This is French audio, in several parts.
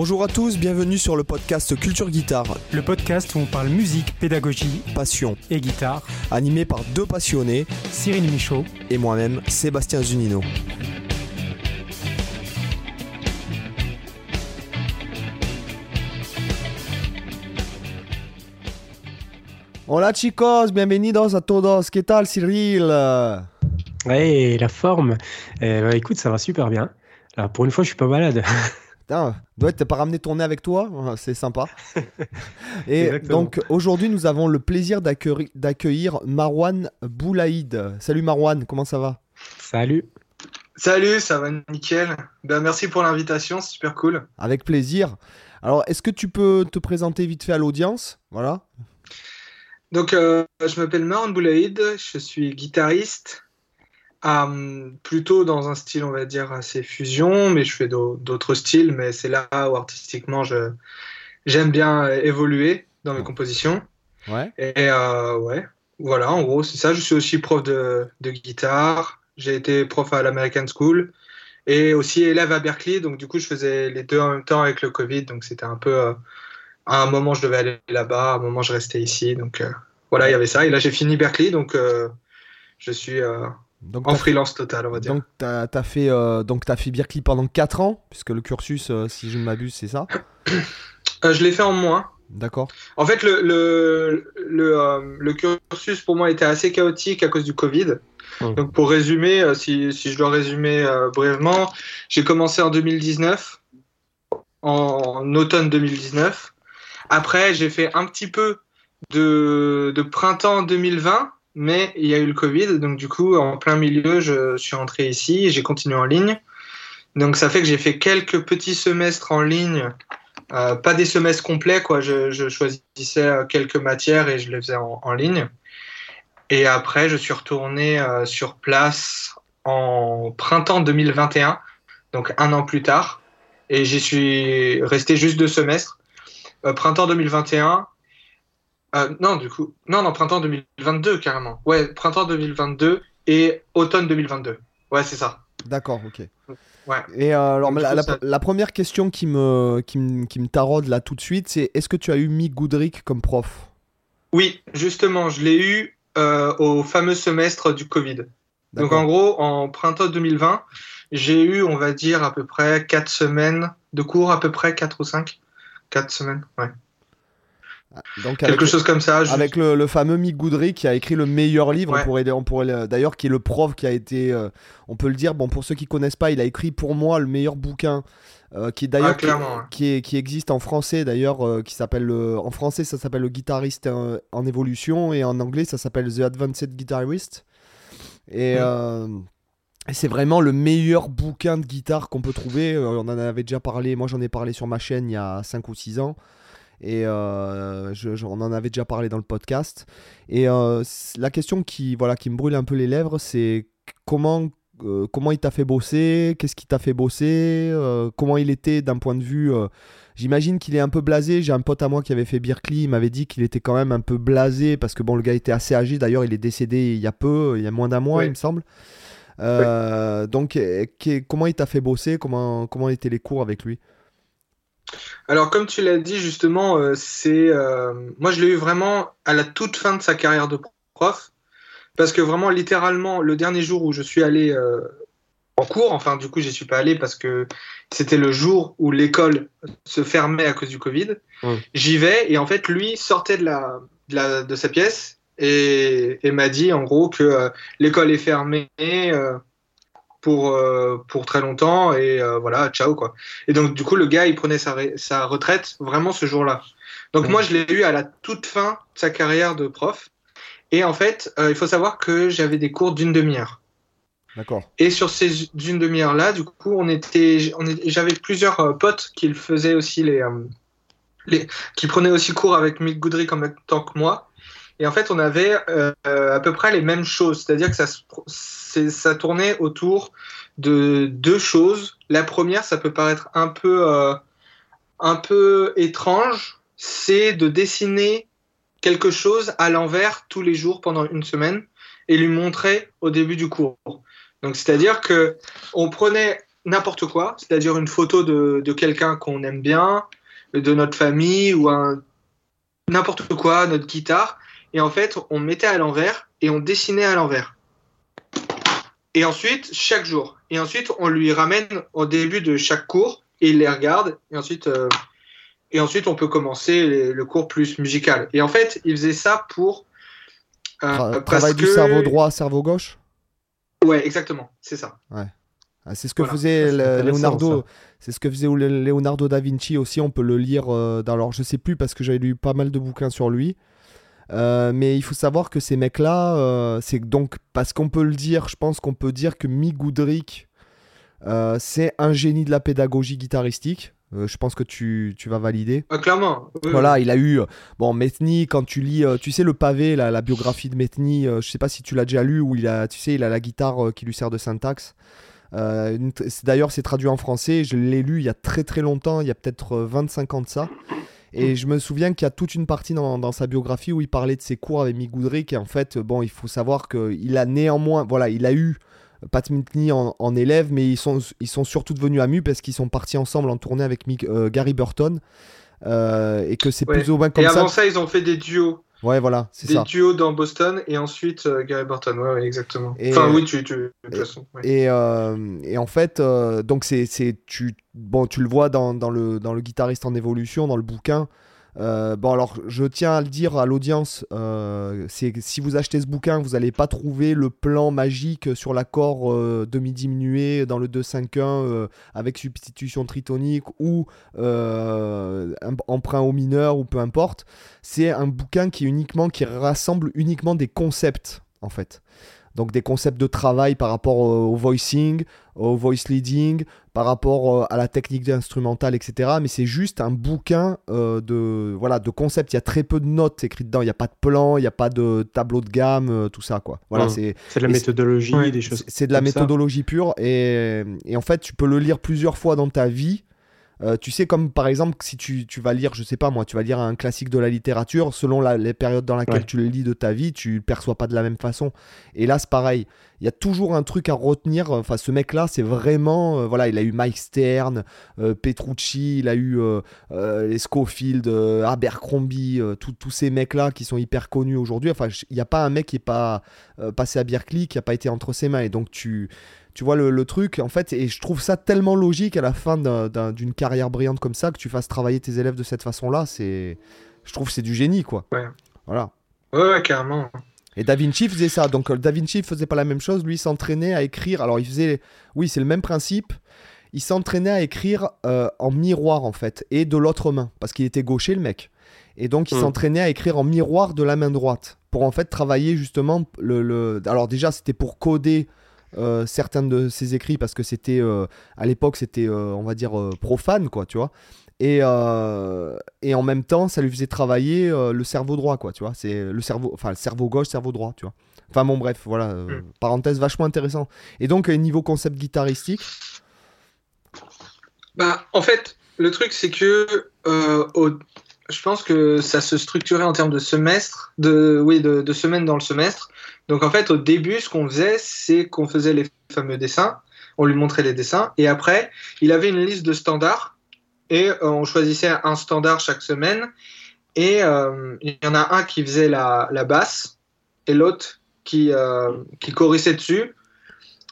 Bonjour à tous, bienvenue sur le podcast Culture Guitare. Le podcast où on parle musique, pédagogie, passion et guitare. Animé par deux passionnés, Cyril Michaud et moi-même, Sébastien Zunino. Hola chicos, bienvenidos a todos. ¿Qué tal Cyril? Ouais, la forme? Eh ben, écoute, ça va super bien. Alors pour une fois, je suis pas malade. Putain, doit t'as pas ramené ton nez avec toi, c'est sympa. Et donc aujourd'hui, nous avons le plaisir d'accueillir Marwan Boulaïd. Salut Marwan, comment ça va? Salut. Salut, ça va nickel. Ben, merci pour l'invitation, c'est super cool. Avec plaisir. Alors, est-ce que tu peux te présenter vite fait à l'audience? Voilà. Donc, euh, je m'appelle Marwan Boulaïd, je suis guitariste, euh, plutôt dans un style, on va dire, assez fusion, mais je fais d'autres styles, mais c'est là où artistiquement j'aime bien évoluer dans mes compositions. Ouais. Et euh, ouais, voilà, en gros, c'est ça. Je suis aussi prof de, de guitare, j'ai été prof à l'American School et aussi élève à Berkeley, donc du coup, je faisais les deux en même temps avec le Covid, donc c'était un peu. Euh, à un moment, je devais aller là-bas, à un moment, je restais ici, donc voilà, il y avait ça. Et là, j'ai fini Berkeley, donc je suis donc, en freelance total, on va dire. Donc, tu as, fait, euh, as fait Berkeley pendant 4 ans, puisque le cursus, euh, si je ne m'abuse, c'est ça euh, Je l'ai fait en moins. D'accord. En fait, le, le, le, le, cursus pour moi était assez chaotique à cause du Covid. Donc, pour résumer, si, si, je dois résumer brièvement, j'ai commencé en 2019, en, en automne 2019. Après, j'ai fait un petit peu de, de printemps 2020 mais il y a eu le Covid, donc du coup, en plein milieu, je suis rentré ici j'ai continué en ligne. Donc ça fait que j'ai fait quelques petits semestres en ligne, euh, pas des semestres complets, quoi. Je, choisissais euh, quelques matières et je les faisais en, ligne. Et après, je suis retourné euh, sur place en printemps 2021, donc un an plus tard. Et j'y suis resté juste deux semestres. printemps 2021, euh, non, du coup. Non, non, printemps 2022, carrément. Ouais, printemps 2022 et automne 2022. Ouais, c'est ça. D'accord, ok. Ouais. Et euh, alors, la, première question qui me, qui me, qui me taraude là tout de suite, c'est est-ce que tu as eu Mick Goodrick comme prof? Oui, justement, je l'ai eu euh, au fameux semestre du Covid. Donc, en gros, en printemps 2020, j'ai eu, on va dire, à peu près 4 semaines de cours, à peu près 4 ou 5. 4 semaines, ouais. Donc Quelque chose comme ça. Avec le, fameux Mick Goudry qui a écrit le meilleur livre, on pourrait, on pourrait d'ailleurs, qui est le prof qui a été, euh, on peut le dire, bon pour ceux qui connaissent pas, il a écrit pour moi le meilleur bouquin. Euh, qui d'ailleurs ah, qui, qui, existe en français d'ailleurs euh, qui s'appelle en français ça s'appelle le guitariste en, évolution et en anglais ça s'appelle The Advanced Guitarist et c'est vraiment le meilleur bouquin de guitare qu'on peut trouver on en avait déjà parlé moi j'en ai parlé sur ma chaîne il y a 5 ou 6 ans et euh, je, on en avait déjà parlé dans le podcast. Et euh, la question qui, voilà, qui me brûle un peu les lèvres, c'est comment, euh, comment il t'a fait bosser? Qu'est-ce qui t'a fait bosser? Comment il était d'un point de vue... J'imagine qu'il est un peu blasé. J'ai un pote à moi qui avait fait Berkeley. Il m'avait dit qu'il était quand même un peu blasé parce que bon, le gars était assez âgé. D'ailleurs, il est décédé il y a peu, il y a moins d'un mois, il me semble. Donc, comment il t'a fait bosser? Comment, comment étaient les cours avec lui? Alors, comme tu l'as dit, justement, euh, c'est. Euh, moi, je l'ai eu vraiment à la toute fin de sa carrière de prof. Parce que vraiment, littéralement, le dernier jour où je suis allé euh, en cours, enfin, du coup, j'y suis pas allé parce que c'était le jour où l'école se fermait à cause du Covid. J'y vais et en fait, lui sortait de, la, de, sa pièce et, et m'a dit en gros que l'école est fermée pour, euh, pour très longtemps et euh, voilà, ciao quoi. Et donc du coup le gars il prenait sa, sa retraite vraiment ce jour-là. Donc moi je l'ai eu à la toute fin de sa carrière de prof et en fait euh, il faut savoir que j'avais des cours d'une demi-heure. D'accord. Et sur ces d'une demi-heure là, du coup on était, on j'avais plusieurs potes qui faisaient aussi les, les, qui prenaient aussi cours avec Mick Goodrick en même temps que moi. Et en fait, on avait à peu près les mêmes choses, c'est-à-dire que ça, ça tournait autour de deux choses. La première, ça peut paraître un peu, euh, un peu étrange, c'est de dessiner quelque chose à l'envers tous les jours pendant une semaine et lui montrer au début du cours. Donc, c'est-à-dire que on prenait n'importe quoi, c'est-à-dire une photo de, de quelqu'un qu'on aime bien, de notre famille ou un n'importe quoi, notre guitare. Et en fait, on mettait à l'envers et on dessinait à l'envers. Et ensuite, chaque jour. Et ensuite, on lui ramène au début de chaque cours et il les regarde. Et ensuite, euh, et ensuite on peut commencer le cours plus musical. Et en fait, il faisait ça pour. Euh, travail du cerveau droit, cerveau gauche? Ouais, exactement, c'est ça. Ouais. Ah, c'est ce que faisait Leonardo. C'est ce que faisait Leonardo da Vinci aussi. On peut le lire. Euh, dans, alors, je sais plus parce que j'avais lu pas mal de bouquins sur lui. Euh, mais il faut savoir que ces mecs-là, euh, c'est donc parce qu'on peut le dire, je pense qu'on peut dire que Mick Goodrick, c'est un génie de la pédagogie guitaristique. je pense que tu, tu vas valider. Ah, clairement. voilà, il a eu. Bon, Metheny, quand tu lis, tu sais, le pavé, la, la biographie de Metheny, je sais pas si tu l'as déjà lu, où il a, tu sais, il a la guitare qui lui sert de syntaxe. Euh, d'ailleurs, c'est traduit en français. Je l'ai lu il y a très très longtemps, il y a peut-être 25 euh, ans de ça. Et je me souviens qu'il y a toute une partie dans, sa biographie où il parlait de ses cours avec Mick Goodrick. Et en fait, bon, il faut savoir qu'il a néanmoins, voilà, il a eu Pat Metheny en, élève, mais ils sont, ils sont surtout devenus amis parce qu'ils sont partis ensemble en tournée avec euh, Gary Burton. et que c'est plus ou moins comme ça. Et avant ça, ils ont fait des duos. Ouais, voilà, c'est ça. Des duos dans Boston et ensuite euh, Gary Burton, ouais, exactement. enfin, oui, tu, tu, de toute façon. Et, euh, et, en fait, euh, donc c'est, tu, bon, tu le vois dans, dans, le, dans le guitariste en évolution, dans le bouquin, euh, bon, alors je tiens à le dire à l'audience, euh, c'est si vous achetez ce bouquin, vous n'allez pas trouver le plan magique sur l'accord euh, demi-diminué dans le 2-5-1 avec substitution tritonique ou emprunt au mineur ou peu importe. C'est un bouquin qui, uniquement, qui rassemble uniquement des concepts en fait. Donc des concepts de travail par rapport au, voicing, au voice leading, par rapport euh, à la technique instrumentale, etc. Mais c'est juste un bouquin euh, de, voilà, de concepts. Il y a très peu de notes écrites dedans. Il n'y a pas de plan, il n'y a pas de tableau de gamme, euh, tout ça. Quoi. Voilà, c'est, de la méthodologie, des choses. C'est de la méthodologie pure. Et, et, en fait, tu peux le lire plusieurs fois dans ta vie. Euh, tu sais, comme par exemple, si tu, vas lire, je sais pas moi, tu vas lire un classique de la littérature, selon les périodes dans lesquelles tu le lis de ta vie, tu le perçois pas de la même façon. Et là, c'est pareil. Il y a toujours un truc à retenir. Enfin, ce mec-là, c'est vraiment. Euh, voilà, il a eu Mike Stern, euh, Petrucci, il a eu les Schofield, Abercrombie, tous ces mecs-là qui sont hyper connus aujourd'hui. Enfin, il n'y a pas un mec qui n'est pas passé à Berkeley qui n'a pas été entre ses mains. Et donc, tu tu vois le, truc, en fait, et je trouve ça tellement logique à la fin d'une carrière brillante comme ça que tu fasses travailler tes élèves de cette façon-là. C'est, je trouve, c'est du génie, quoi. Ouais. Voilà. Ouais, carrément. Et Da Vinci faisait ça. Donc Da Vinci faisait pas la même chose. Lui, s'entraînait à écrire. Alors, il faisait, oui, c'est le même principe. Il s'entraînait à écrire euh, en miroir, en fait, et de l'autre main, parce qu'il était gaucher, le mec. Et donc, il mm. s'entraînait à écrire en miroir de la main droite pour en fait travailler justement le. le... Alors déjà, c'était pour coder euh, certains de ses écrits parce que c'était euh, à l'époque c'était euh, on va dire profane quoi tu vois. Et, et en même temps ça lui faisait travailler le cerveau droit quoi tu vois. C'est le cerveau enfin le cerveau gauche cerveau droit tu vois. Enfin bon bref voilà hmm. parenthèse vachement intéressant. Et donc niveau concept guitaristique bah en fait le truc c'est que je pense que ça se structurait en termes de semestre de oui de, de semaines dans le semestre donc en fait, au début, ce qu'on faisait, c'est qu'on faisait les fameux dessins, on lui montrait les dessins, et après, il avait une liste de standards, et euh, on choisissait un standard chaque semaine, et euh, il y en a un qui faisait la, basse, et l'autre qui, euh, qui corrissait dessus,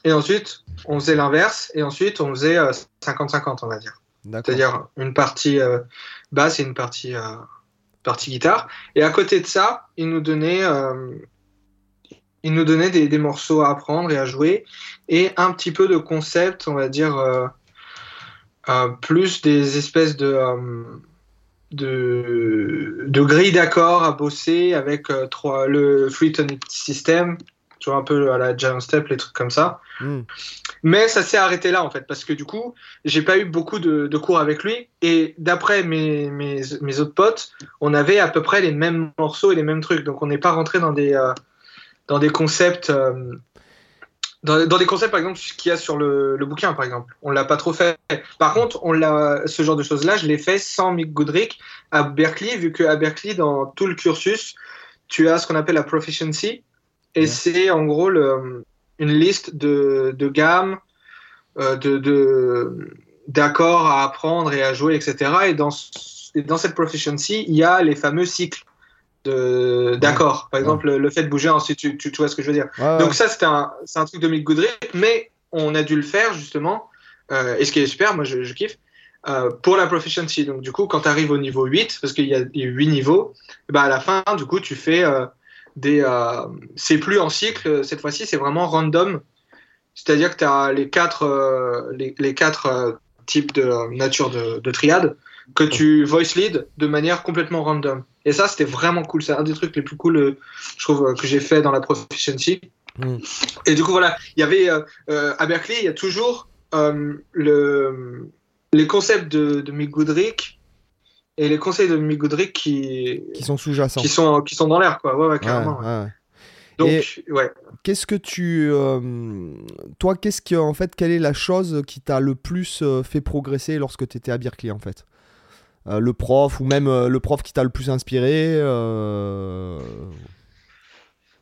et ensuite, on faisait l'inverse, et ensuite, on faisait 50-50, on va dire. C'est-à-dire une partie basse et une partie, partie guitare. Et à côté de ça, il nous donnait il nous donnait des, morceaux à apprendre et à jouer, et un petit peu de concept, on va dire, euh, euh, plus des espèces de, euh, de, de grilles d'accords à bosser avec trois, le Free Tonic System, tu vois, un peu à la Giant Step, les trucs comme ça. Hmm. Mais ça s'est arrêté là, en fait, parce que du coup, j'ai pas eu beaucoup de, de, cours avec lui, et d'après mes, mes, mes, autres potes, on avait à peu près les mêmes morceaux et les mêmes trucs, donc on n'est pas rentré dans des dans des concepts. Euh, dans, des concepts, par exemple, qu'il y a sur le, bouquin, par exemple. On l'a pas trop fait. Par contre, on l'a, ce genre de choses-là, je l'ai fait sans Mick Goodrick à Berkeley, vu qu'à Berkeley, dans tout le cursus, tu as ce qu'on appelle la proficiency. Et c'est en gros le, une liste de, de gammes de d'accords à apprendre et à jouer, etc. Et dans, dans cette proficiency, il y a les fameux cycles d'accords. Par exemple, le fait de bouger, ensuite, tu, tu, vois ce que je veux dire. Donc ça, c'est un, un truc de Mick Goodrick, mais on a dû le faire justement. et ce qui est super, moi je, je kiffe, euh, pour la proficiency. Donc, du coup, quand tu arrives au niveau 8, parce qu'il y a 8 niveaux, bah, à la fin, du coup, tu fais euh, des. Euh, c'est plus en cycle, cette fois-ci, c'est vraiment random. C'est-à-dire que tu as les quatre, les, les, quatre types de nature de, de, triade que tu voice lead de manière complètement random. Et ça, c'était vraiment cool. C'est un des trucs les plus cool, je trouve, que j'ai fait dans la proficiency. Mm. Et du coup, voilà, il y avait à Berkeley, il y a toujours le les concepts de, de Mick Goodrick et les conseils de Mick Goodrick qui, qui sont sous-jacents. Qui sont, qui sont dans l'air, quoi. Ouais, ouais, carrément. Donc, ouais. Qu'est-ce que tu. Euh, toi, qu'est-ce que. En fait, quelle est la chose qui t'a le plus euh, fait progresser lorsque tu étais à Berkeley, en fait? Euh, Le prof, ou même le prof qui t'a le plus inspiré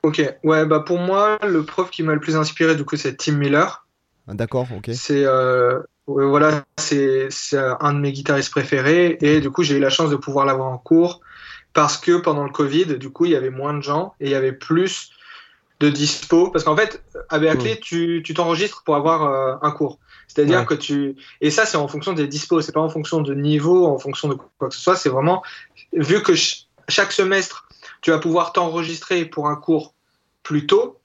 Ok, ouais, bah pour moi, le prof qui m'a le plus inspiré, du coup, c'est Tim Miller. Ah, d'accord, ok. C'est voilà, c'est un de mes guitaristes préférés et du coup j'ai eu la chance de pouvoir l'avoir en cours parce que pendant le Covid, du coup il y avait moins de gens et il y avait plus de dispo parce qu'en fait à Berkeley tu t'enregistres pour avoir euh, un cours. C'est-à-dire que tu et ça c'est en fonction des dispos, c'est pas en fonction de niveau, en fonction de quoi que ce soit, c'est vraiment vu que chaque semestre tu vas pouvoir t'enregistrer pour un cours plus tôt,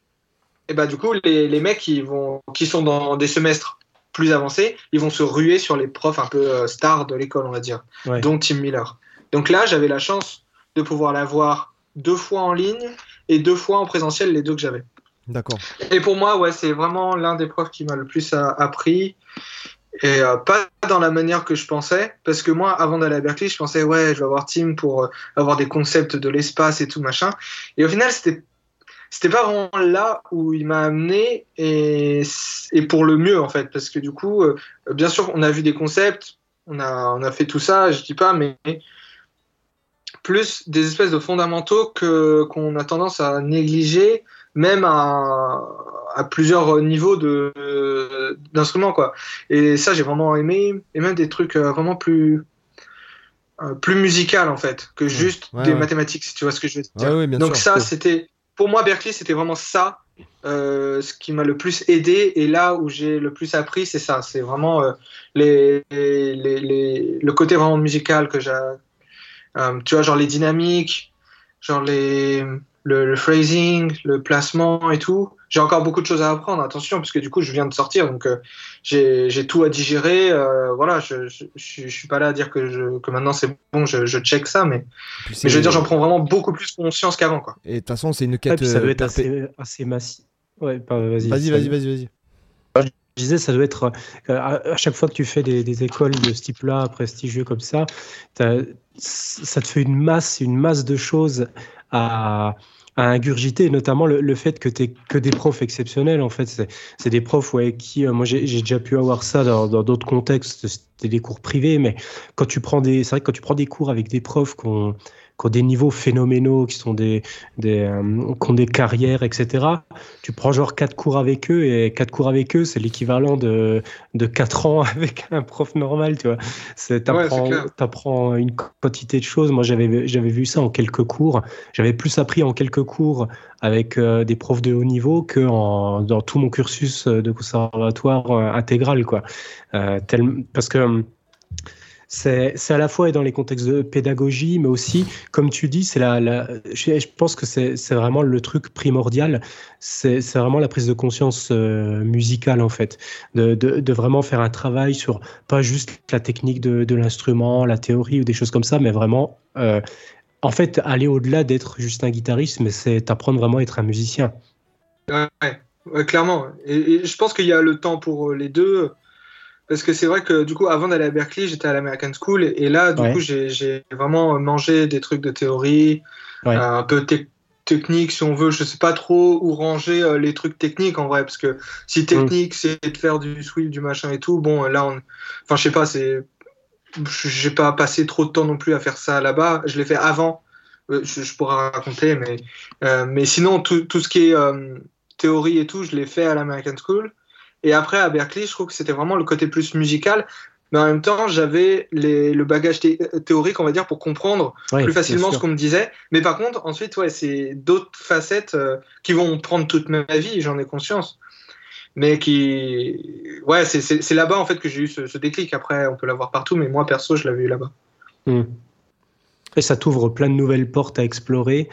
et bah du coup les, les mecs qui vont qui sont dans des semestres plus avancés, ils vont se ruer sur les profs un peu euh, stars de l'école, on va dire, dont Tim Miller. Donc là, j'avais la chance de pouvoir l'avoir deux fois en ligne et deux fois en présentiel, les deux que j'avais. Et pour moi, ouais, c'est vraiment l'un des profs qui m'a le plus appris. Et euh, pas dans la manière que je pensais, parce que moi, avant d'aller à Berkeley, je pensais, ouais, je vais avoir Tim pour euh, avoir des concepts de l'espace et tout machin. Et au final, c'était c'était pas vraiment là où il m'a amené et, et, pour le mieux en fait parce que du coup euh, bien sûr on a vu des concepts on a on a fait tout ça je dis pas mais plus des espèces de fondamentaux que qu'on a tendance à négliger même à, à plusieurs niveaux de d'instruments quoi et ça j'ai vraiment aimé et même des trucs euh, vraiment plus euh, plus musical en fait que juste des mathématiques si tu vois ce que je veux dire donc ça c'était pour moi, Berkeley, c'était vraiment ça, euh, ce qui m'a le plus aidé. Et là où j'ai le plus appris, c'est ça. C'est vraiment euh, les, le côté vraiment musical que j'ai. Euh, tu vois, genre les dynamiques, genre les, le, phrasing, le placement et tout. J'ai encore beaucoup de choses à apprendre, attention, parce que du coup, je viens de sortir, donc j'ai tout à digérer. voilà, je, je, je, suis pas là à dire que, je, que maintenant c'est bon, je, je check ça, mais, mais je veux dire, j'en prends vraiment beaucoup plus conscience qu'avant. Et de toute façon, c'est une quête. ça doit être assez, assez massif. Ouais, vas-y, vas-y, vas-y, vas-y. Je disais, ça doit être à chaque fois que tu fais des, écoles de ce type-là, prestigieux comme ça, ça te fait une masse, une masse de choses à, ingurgiter, notamment le, fait que tu que des profs exceptionnels. En fait, c'est des profs ouais, qui, euh, moi j'ai déjà pu avoir ça dans d'autres contextes, c'était des cours privés, mais quand tu prends des, c'est vrai quand tu prends des cours avec des profs qui ont, qui ont des niveaux phénoménaux, qui sont des, des euh, qui ont des carrières, etc. Tu prends genre quatre cours avec eux et quatre cours avec eux, c'est l'équivalent de de quatre ans avec un prof normal, tu vois. T'apprends apprends une quantité de choses. Moi, j'avais j'avais vu ça en quelques cours. J'avais plus appris en quelques cours avec euh, des profs de haut niveau que en, dans tout mon cursus de conservatoire euh, intégral, quoi. Euh, tel, parce que c'est à la fois dans les contextes de pédagogie, mais aussi, comme tu dis, c'est la, je, pense que c'est vraiment le truc primordial. C'est vraiment la prise de conscience euh, musicale, en fait. De, vraiment faire un travail sur pas juste la technique de, l'instrument, la théorie ou des choses comme ça, mais vraiment, euh, en fait, aller au-delà d'être juste un guitariste, mais c'est apprendre vraiment à être un musicien. Ouais, clairement. Et, et je pense qu'il y a le temps pour les deux. Parce que c'est vrai que du coup, avant d'aller à Berkeley, j'étais à l'American School et, là, du coup, j'ai vraiment mangé des trucs de théorie, euh, un peu technique si on veut. Je sais pas trop où ranger euh, les trucs techniques en vrai, parce que si technique c'est de faire du sweep, du machin et tout, bon, là, on... enfin, je sais pas, c'est. J'ai pas passé trop de temps non plus à faire ça là-bas. Je l'ai fait avant. Euh, je, je, pourrais raconter, mais, mais sinon, tout, tout ce qui est théorie et tout, je l'ai fait à l'American School. Et après, à Berkeley, je trouve que c'était vraiment le côté plus musical. Mais en même temps, j'avais le bagage théorique, on va dire, pour comprendre plus facilement ce qu'on me disait. Mais par contre, ensuite, ouais, c'est d'autres facettes euh, qui vont prendre toute ma vie, j'en ai conscience. Mais qui. Ouais, c'est là-bas, en fait, que j'ai eu ce, déclic. Après, on peut l'avoir partout, mais moi, perso, je l'avais eu là-bas. Hmm. Et ça t'ouvre plein de nouvelles portes à explorer.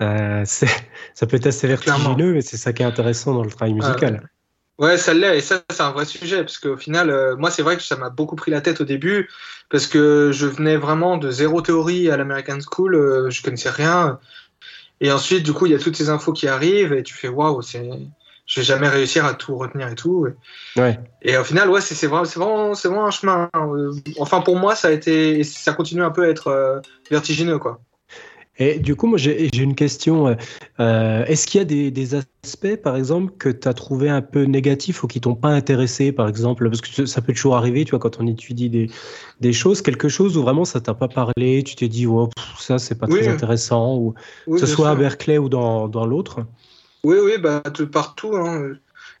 Euh, ça peut être assez vertigineux, mais c'est ça qui est intéressant dans le travail musical. Ouais, ça l'est, et ça, c'est un vrai sujet, parce qu'au final, euh, moi, c'est vrai que ça m'a beaucoup pris la tête au début, parce que je venais vraiment de zéro théorie à l'American School, euh, je connaissais rien. Et ensuite, du coup, il y a toutes ces infos qui arrivent, et tu fais waouh, c'est. Je vais jamais réussir à tout retenir et tout. Et, ouais. et au final, ouais, c'est vraiment, vraiment, vraiment un chemin. Hein. Enfin, pour moi, ça a été, ça continue un peu à être euh, vertigineux, quoi. Et du coup, moi, j'ai une question. Euh, est-ce qu'il y a des, aspects, par exemple, que tu as trouvé un peu négatifs ou qui t'ont pas intéressé, par exemple? Parce que ça peut toujours arriver, tu vois, quand on étudie des, des choses, quelque chose où vraiment ça t'a pas parlé, tu t'es dit, oh, ça, c'est pas très intéressant, ou que ce soit à Berkeley ou dans, dans l'autre? Oui, oui, bah, partout. Hein.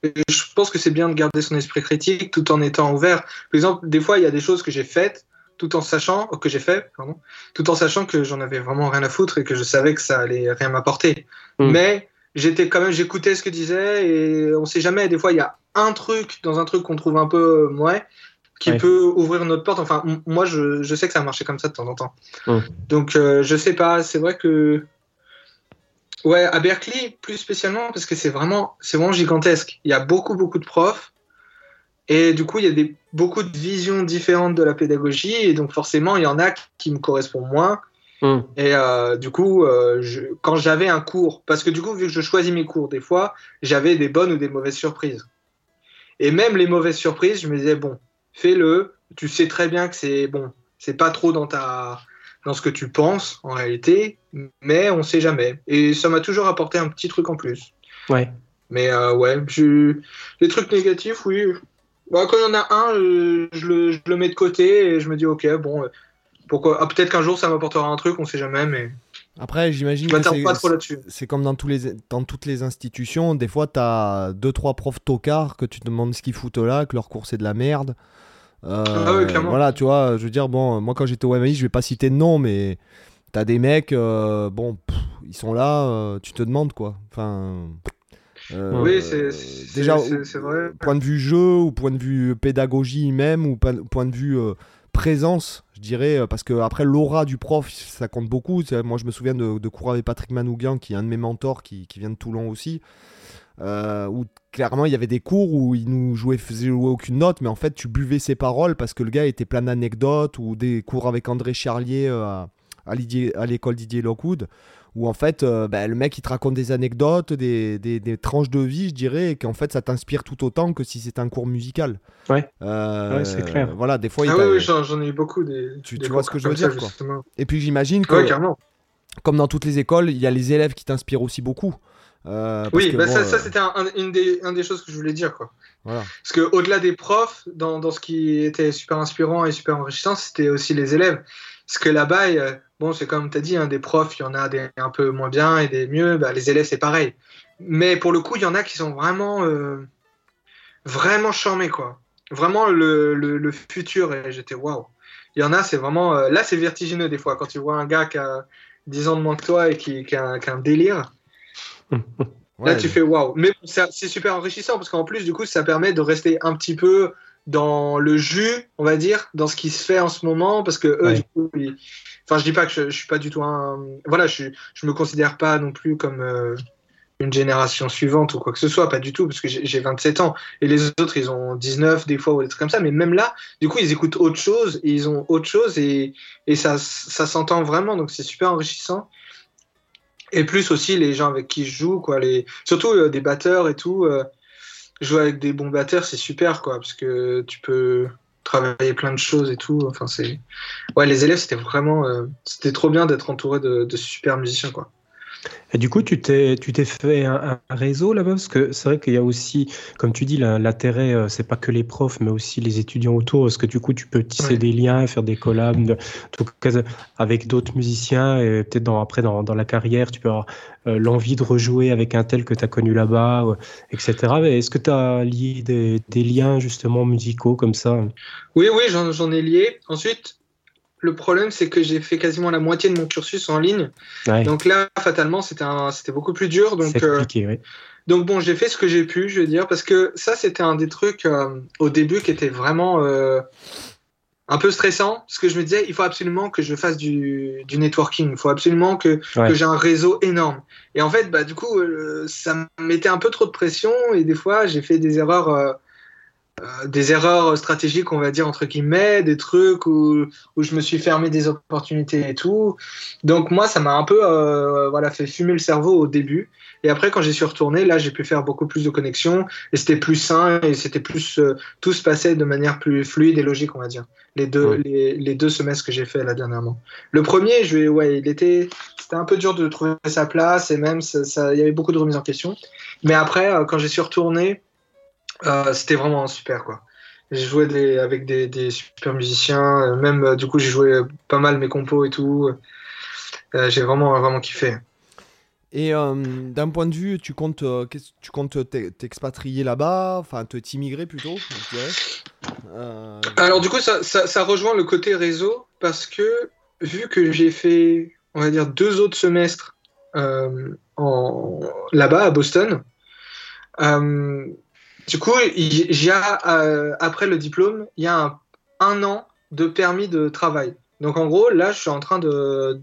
Et je pense que c'est bien de garder son esprit critique tout en étant ouvert. Par exemple, des fois, il y a des choses que j'ai faites tout en sachant que j'ai fait, pardon, tout en sachant que j'en avais vraiment rien à foutre et que je savais que ça allait rien m'apporter. Mm. Mais j'étais quand même, j'écoutais ce que disait et on sait jamais. Des fois, il y a un truc dans un truc qu'on trouve un peu ouais qui peut ouvrir notre porte. Enfin, moi, je, je, sais que ça a marché comme ça de temps en temps. Mm. Donc, euh, je sais pas. C'est vrai que ouais, à Berkeley plus spécialement parce que c'est vraiment, c'est vraiment gigantesque. Il y a beaucoup, beaucoup de profs. Et du coup, il y a des, beaucoup de visions différentes de la pédagogie, et donc forcément, il y en a qui me correspondent moins. Hmm. Et euh, du coup, euh, je, quand j'avais un cours, parce que du coup, vu que je choisis mes cours, des fois, j'avais des bonnes ou des mauvaises surprises. Et même les mauvaises surprises, je me disais, bon, fais-le, tu sais très bien que c'est bon, c'est pas trop dans ta dans ce que tu penses en réalité, mais on sait jamais. Et ça m'a toujours apporté un petit truc en plus. Ouais. Mais euh, ouais, je... les trucs négatifs, oui, bah, quand il y en a un, euh, je, le, je, le, mets de côté et je me dis, ok, bon, euh, pourquoi ah, Peut-être qu'un jour ça m'apportera un truc, on sait jamais, mais. Après, j'imagine que c'est comme dans, tous les, dans toutes les institutions. Des fois, tu as deux, trois profs tocards que tu te demandes ce qu'ils foutent là, que leur cours c'est de la merde. Euh, ah oui, clairement. Voilà, tu vois, je veux dire, bon, moi quand j'étais au MI, je vais pas citer de nom, mais tu as des mecs, bon, ils sont là, tu te demandes quoi. Enfin. Euh, oui, c'est déjà vrai. Point de vue jeu ou point de vue pédagogie même ou point de vue euh, présence, je dirais, euh, parce que après l'aura du prof, ça compte beaucoup. Moi, je me souviens de, de cours avec Patrick Manouguin, qui est un de mes mentors, qui, qui vient de Toulon aussi. où clairement il y avait des cours où il nous jouait, faisait jouer aucune note, mais en fait tu buvais ses paroles parce que le gars était plein d'anecdotes ou des cours avec André Charlier à, à l'école Didier Lockwood où en fait euh, bah, le mec il te raconte des anecdotes, des, des, tranches de vie, je dirais, et qu'en fait ça t'inspire tout autant que si c'était un cours musical. Ouais, euh, c'est clair. Voilà, des fois. Ah oui, j'en ai eu beaucoup. Des, tu, tu vois ce que je veux dire quoi. Et puis j'imagine que, comme dans toutes les écoles, il y a les élèves qui t'inspirent aussi beaucoup. Euh, oui, bah ça, ça c'était un, une des, un des choses que je voulais dire. Quoi. Voilà. Parce qu'au-delà des profs, dans, dans, ce qui était super inspirant et super enrichissant, c'était aussi les élèves. Parce que là-bas, bon, c'est comme tu as dit, hein, des profs, il y en a des un peu moins bien et des mieux. Bah, les élèves, c'est pareil. Mais pour le coup, il y en a qui sont vraiment, euh, vraiment charmés, quoi. Vraiment le, le, futur. Et j'étais waouh. Il y en a, c'est vraiment. Euh, là, c'est vertigineux des fois quand tu vois un gars qui a 10 ans de moins que toi et qui, qui, a, un délire. là, tu fais waouh. Mais c'est super enrichissant parce qu'en plus, du coup, ça permet de rester un petit peu dans le jus, on va dire, dans ce qui se fait en ce moment, parce que eux, du coup, enfin, je dis pas que je, je, suis pas du tout un, voilà, je, je me considère pas non plus comme euh, une génération suivante ou quoi que ce soit, pas du tout, parce que j'ai 27 ans et les autres, ils ont 19 des fois ou des trucs comme ça, mais même là, du coup, ils écoutent autre chose, et ils ont autre chose et, et ça, ça s'entend vraiment, donc c'est super enrichissant. Et plus aussi les gens avec qui je joue, quoi, les, surtout euh, des batteurs et tout. Euh, jouer avec des bons batteurs, c'est super, quoi, parce que tu peux travailler plein de choses et tout. Enfin, c'est. Ouais, les élèves, c'était vraiment. Euh, c'était trop bien d'être entouré de, super musiciens, quoi. Et du coup, tu t'es, tu t'es fait un, réseau là-bas? Parce que c'est vrai qu'il y a aussi, comme tu dis, l'intérêt, euh, c'est pas que les profs, mais aussi les étudiants autour. Parce que du coup, tu peux tisser des liens, faire des collabs avec d'autres musiciens. Et peut-être dans, après, dans, dans, la carrière, tu peux avoir euh, l'envie de rejouer avec un tel que tu as connu là-bas, etc. Est-ce que tu as lié des, des, liens justement musicaux comme ça? Oui, oui, j'en, j'en ai lié. Ensuite, le problème, c'est que j'ai fait quasiment la moitié de mon cursus en ligne. Donc là, fatalement, c'était c'était beaucoup plus dur. Donc, euh, oui. donc bon, j'ai fait ce que j'ai pu, je veux dire, parce que ça, c'était un des trucs euh, au début qui était vraiment euh, un peu stressant, parce que je me disais, il faut absolument que je fasse du, du networking, il faut absolument que, que j'ai un réseau énorme. Et en fait, bah, du coup, ça me mettait un peu trop de pression, et des fois, j'ai fait des erreurs des erreurs stratégiques, on va dire, entre guillemets, des trucs où, où je me suis fermé des opportunités et tout. Donc moi, ça m'a un peu euh, voilà, fait fumer le cerveau au début. Et après, quand j'y suis retourné, là, j'ai pu faire beaucoup plus de connexions et c'était plus sain et c'était plus... Euh, tout se passait de manière plus fluide et logique, on va dire. Les deux, les, les, deux semestres que j'ai fait là dernièrement. Le premier, je vais, ouais, il était... C'était un peu dur de trouver sa place et même, ça, il y avait beaucoup de remises en question. Mais après, quand j'y suis retourné, euh, c'était vraiment super quoi. J'ai joué des, avec des, des, super musiciens, euh, même euh, du coup j'ai joué pas mal mes compos et tout. j'ai vraiment vraiment kiffé. Et d'un point de vue, tu comptes tu comptes t'expatrier là-bas, enfin te t'immigrer plutôt, je dirais. Alors du coup ça, ça, ça, rejoint le côté réseau parce que vu que j'ai fait on va dire deux autres semestres en là-bas à Boston. Du coup, euh, après le diplôme, il y a un, an de permis de travail. Donc en gros, là, je suis en train de...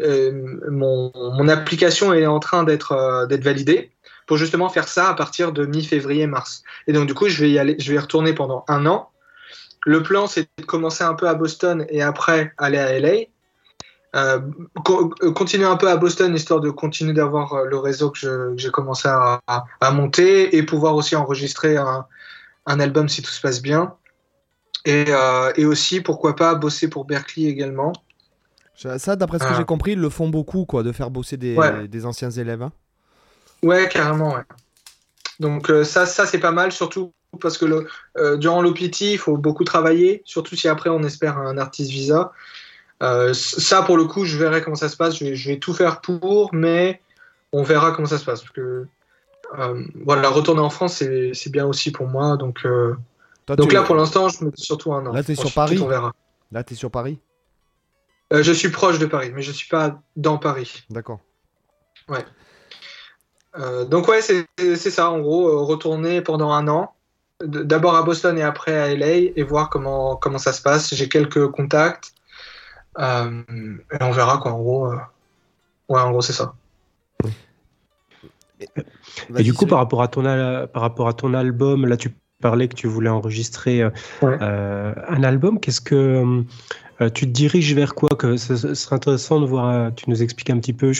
Euh, mon, application est en train d'être euh, d'être validée pour justement faire ça à partir de mi-février-mars. Et donc du coup, je vais aller, je vais y retourner pendant un an. Le plan, c'est de commencer un peu à Boston et après aller à LA. Euh, euh, continuer un peu à Boston histoire de continuer d'avoir euh, le réseau que j'ai commencé à, monter et pouvoir aussi enregistrer un, album si tout se passe bien. Et, et, aussi, pourquoi pas, bosser pour Berkeley également. Ça, d'après ce que j'ai compris, ils le font beaucoup, quoi, de faire bosser des, des anciens élèves. Hein. Ouais, carrément, ouais. Donc ça, ça c'est pas mal, surtout parce que le, durant l'OPT, il faut beaucoup travailler, surtout si après on espère un artiste visa. Euh, ça, pour le coup, je verrai comment ça se passe. Je vais, tout faire pour, mais on verra comment ça se passe. Parce que euh, voilà, retourner en France, c'est bien aussi pour moi. Donc, euh, donc là, pour l'instant, je me surtout un an. Là, tu es sur Paris on verra. Là, tu es sur Paris Je suis proche de Paris, mais je suis pas dans Paris. D'accord. Ouais. donc, ouais, c'est ça, en gros, retourner pendant un an. D'abord à Boston et après à LA et voir comment, comment ça se passe. J'ai quelques contacts. Euh, et on verra quoi. En gros, euh, ouais, en gros c'est ça. Et du coup, par rapport, à ton, par rapport à ton album, là, tu parlais que tu voulais enregistrer euh, un album. Qu'est-ce que tu te diriges vers quoi? Que ce, serait intéressant de voir. tu nous expliques un petit peu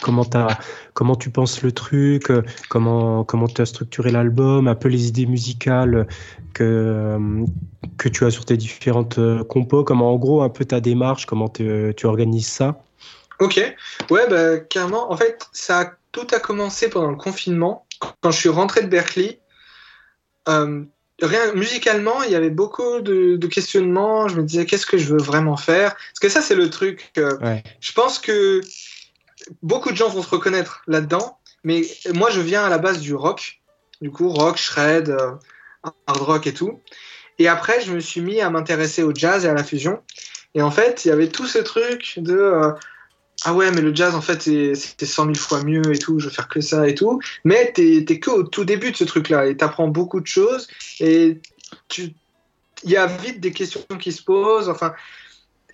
comment, as, comment tu penses le truc, comment comment tu as structuré l'album, un peu les idées musicales que que tu as sur tes différentes euh, compos, comment en gros un peu ta démarche, comment tu, organises ça? Ok, ouais, bah, carrément. En fait, ça tout a commencé pendant le confinement, quand je suis rentré de Berkeley. Euh, rien, musicalement, il y avait beaucoup de, questionnements. Je me disais, qu'est-ce que je veux vraiment faire? Parce que ça, c'est le truc. Je pense que beaucoup de gens vont se reconnaître là-dedans. Mais moi, je viens à la base du rock. Du coup, rock, shred, euh, hard rock et tout. Et après, je me suis mis à m'intéresser au jazz et à la fusion. Et en fait, il y avait tout ce truc de euh, ah ouais, mais le jazz, en fait, c'était 100 000 fois mieux et tout, je veux faire que ça et tout. Mais t'es es que au tout début de ce truc-là et t'apprends beaucoup de choses et tu il y a vite des questions qui se posent. Enfin,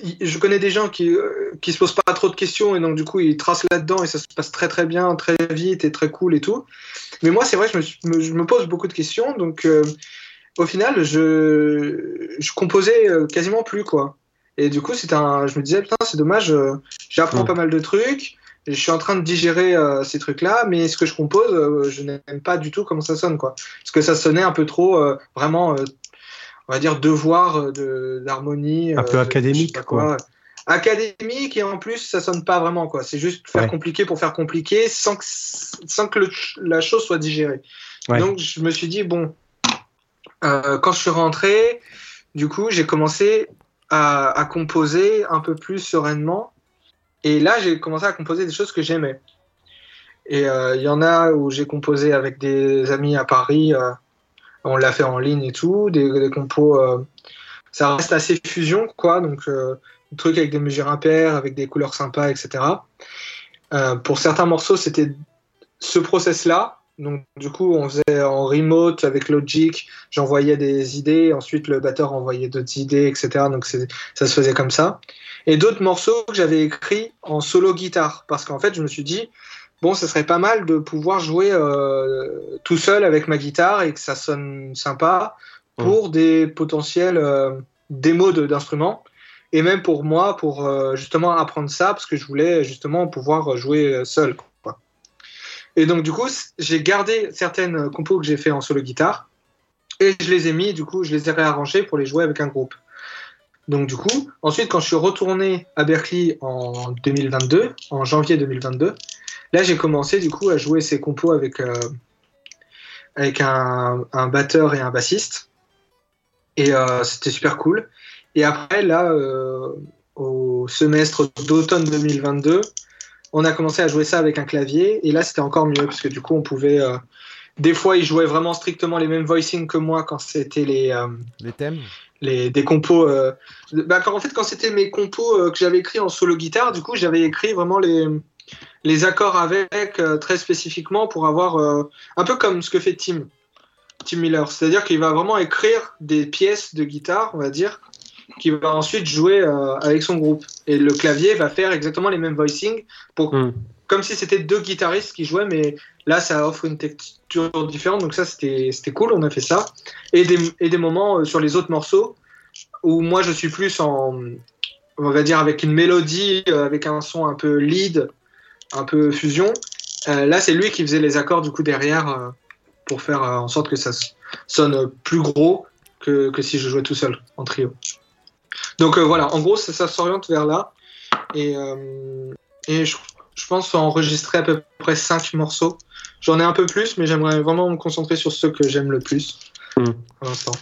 je connais des gens qui, euh, qui se posent pas trop de questions et donc du coup ils tracent là-dedans et ça se passe très très bien, très vite et très cool et tout. Mais moi c'est vrai je me, je me, pose beaucoup de questions donc euh, au final, je, je composais euh, quasiment plus, quoi. Et du coup, c'était un, je me disais, putain, c'est dommage, euh, j'apprends pas mal de trucs, je suis en train de digérer euh, ces trucs-là, mais ce que je compose, je n'aime pas du tout comment ça sonne, quoi. Parce que ça sonnait un peu trop, vraiment, on va dire, devoir d'harmonie. un peu académique, quoi. académique et en plus ça sonne pas vraiment quoi. C'est juste faire compliqué pour faire compliqué sans que, sans que la chose soit digérée. Donc je me suis dit bon, euh, quand je suis rentré, du coup j'ai commencé à, composer un peu plus sereinement et là j'ai commencé à composer des choses que j'aimais. Et euh, il y en a où j'ai composé avec des amis à Paris, euh, on l'a fait en ligne et tout, des, des compos. ça reste assez fusion quoi, donc trucs avec des mesures impaires, avec des couleurs sympas, etc. Euh, pour certains morceaux, c'était ce process-là. Donc, du coup, on faisait en remote avec Logic, j'envoyais des idées, ensuite le batteur envoyait d'autres idées, etc. Donc, ça se faisait comme ça. Et d'autres morceaux que j'avais écrits en solo guitare, parce qu'en fait, je me suis dit, bon, ce serait pas mal de pouvoir jouer euh, tout seul avec ma guitare et que ça sonne sympa pour des potentiels euh, démos d'instruments et même pour moi, pour euh, justement apprendre ça, parce que je voulais justement pouvoir jouer seul. Quoi. Et donc, du coup, j'ai gardé certaines compos que j'ai fait en solo guitare, et je les ai mis, du coup, je les ai réarrangés pour les jouer avec un groupe. Donc, du coup, ensuite, quand je suis retourné à Berkeley en 2022, en janvier 2022, là, j'ai commencé, du coup, à jouer ces compos avec, euh, avec un, batteur et un bassiste. Et euh, c'était super cool. Et après, là, euh, au semestre d'automne 2022, on a commencé à jouer ça avec un clavier. Et là, c'était encore mieux, parce que du coup, on pouvait. Euh, des fois, ils jouaient vraiment strictement les mêmes voicings que moi quand c'était les. Euh, les thèmes les, des compos. Bah, en fait, quand c'était mes compos que j'avais écrits en solo guitare, du coup, j'avais écrit vraiment les, les accords avec très spécifiquement pour avoir. un peu comme ce que fait Tim. Tim Miller. C'est-à-dire qu'il va vraiment écrire des pièces de guitare, on va dire, qui va ensuite jouer euh, avec son groupe. Et le clavier va faire exactement les mêmes voicings, pour, hmm. comme si c'était deux guitaristes qui jouaient, mais là, ça offre une texture différente. Donc ça, c'était cool, on a fait ça. Et des, et des moments euh, sur les autres morceaux où moi, je suis plus en, on va dire, avec une mélodie, euh, avec un son un peu lead, un peu fusion. là, c'est lui qui faisait les accords du coup derrière pour faire en sorte que ça sonne plus gros que, que si je jouais tout seul en trio. Donc euh, voilà, en gros, ça, s'oriente vers là. Et, euh, et je, pense enregistrer à peu près 5 morceaux. J'en ai un peu plus, mais j'aimerais vraiment me concentrer sur ceux que j'aime le plus hmm. pour l'instant.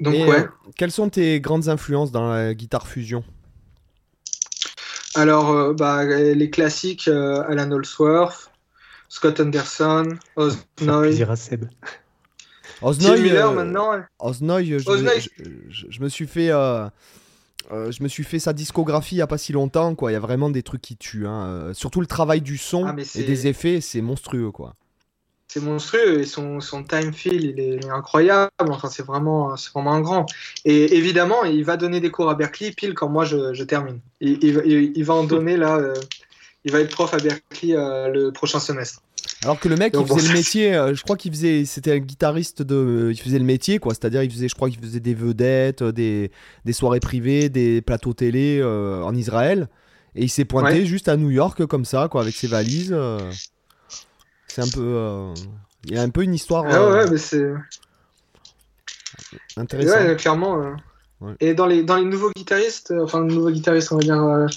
Donc, ouais. Euh, quelles sont tes grandes influences dans la guitare fusion? Alors, bah, les classiques Alan Holsworth, Scott Anderson, Oznoy. Osnoy, euh, maintenant. Osnoy, je, me suis fait. Euh, euh, je me suis fait sa discographie il n'y a pas si longtemps, quoi. Il y a vraiment des trucs qui tuent. Hein. Surtout le travail du son ah, et des effets, c'est monstrueux, quoi. C'est monstrueux et son, son, time feel, il est incroyable. Enfin, c'est vraiment, vraiment un grand. Et évidemment, il va donner des cours à Berkeley pile quand moi je, termine. Il, il, va en donner là. il va être prof à Berkeley le prochain semestre. Alors que le mec, il faisait le métier, euh, je crois qu'il faisait, c'était un guitariste de, euh, il faisait le métier quoi, c'est-à-dire il faisait, je crois qu'il faisait des vedettes, euh, des, des, soirées privées, des plateaux télé en Israël, et il s'est pointé juste à New York comme ça quoi, avec ses valises. c'est un peu, il y a un peu une histoire. Ah ouais, mais c'est intéressant. Ouais, clairement. Et dans les dans les nouveaux guitaristes, enfin les nouveaux guitaristes, on va dire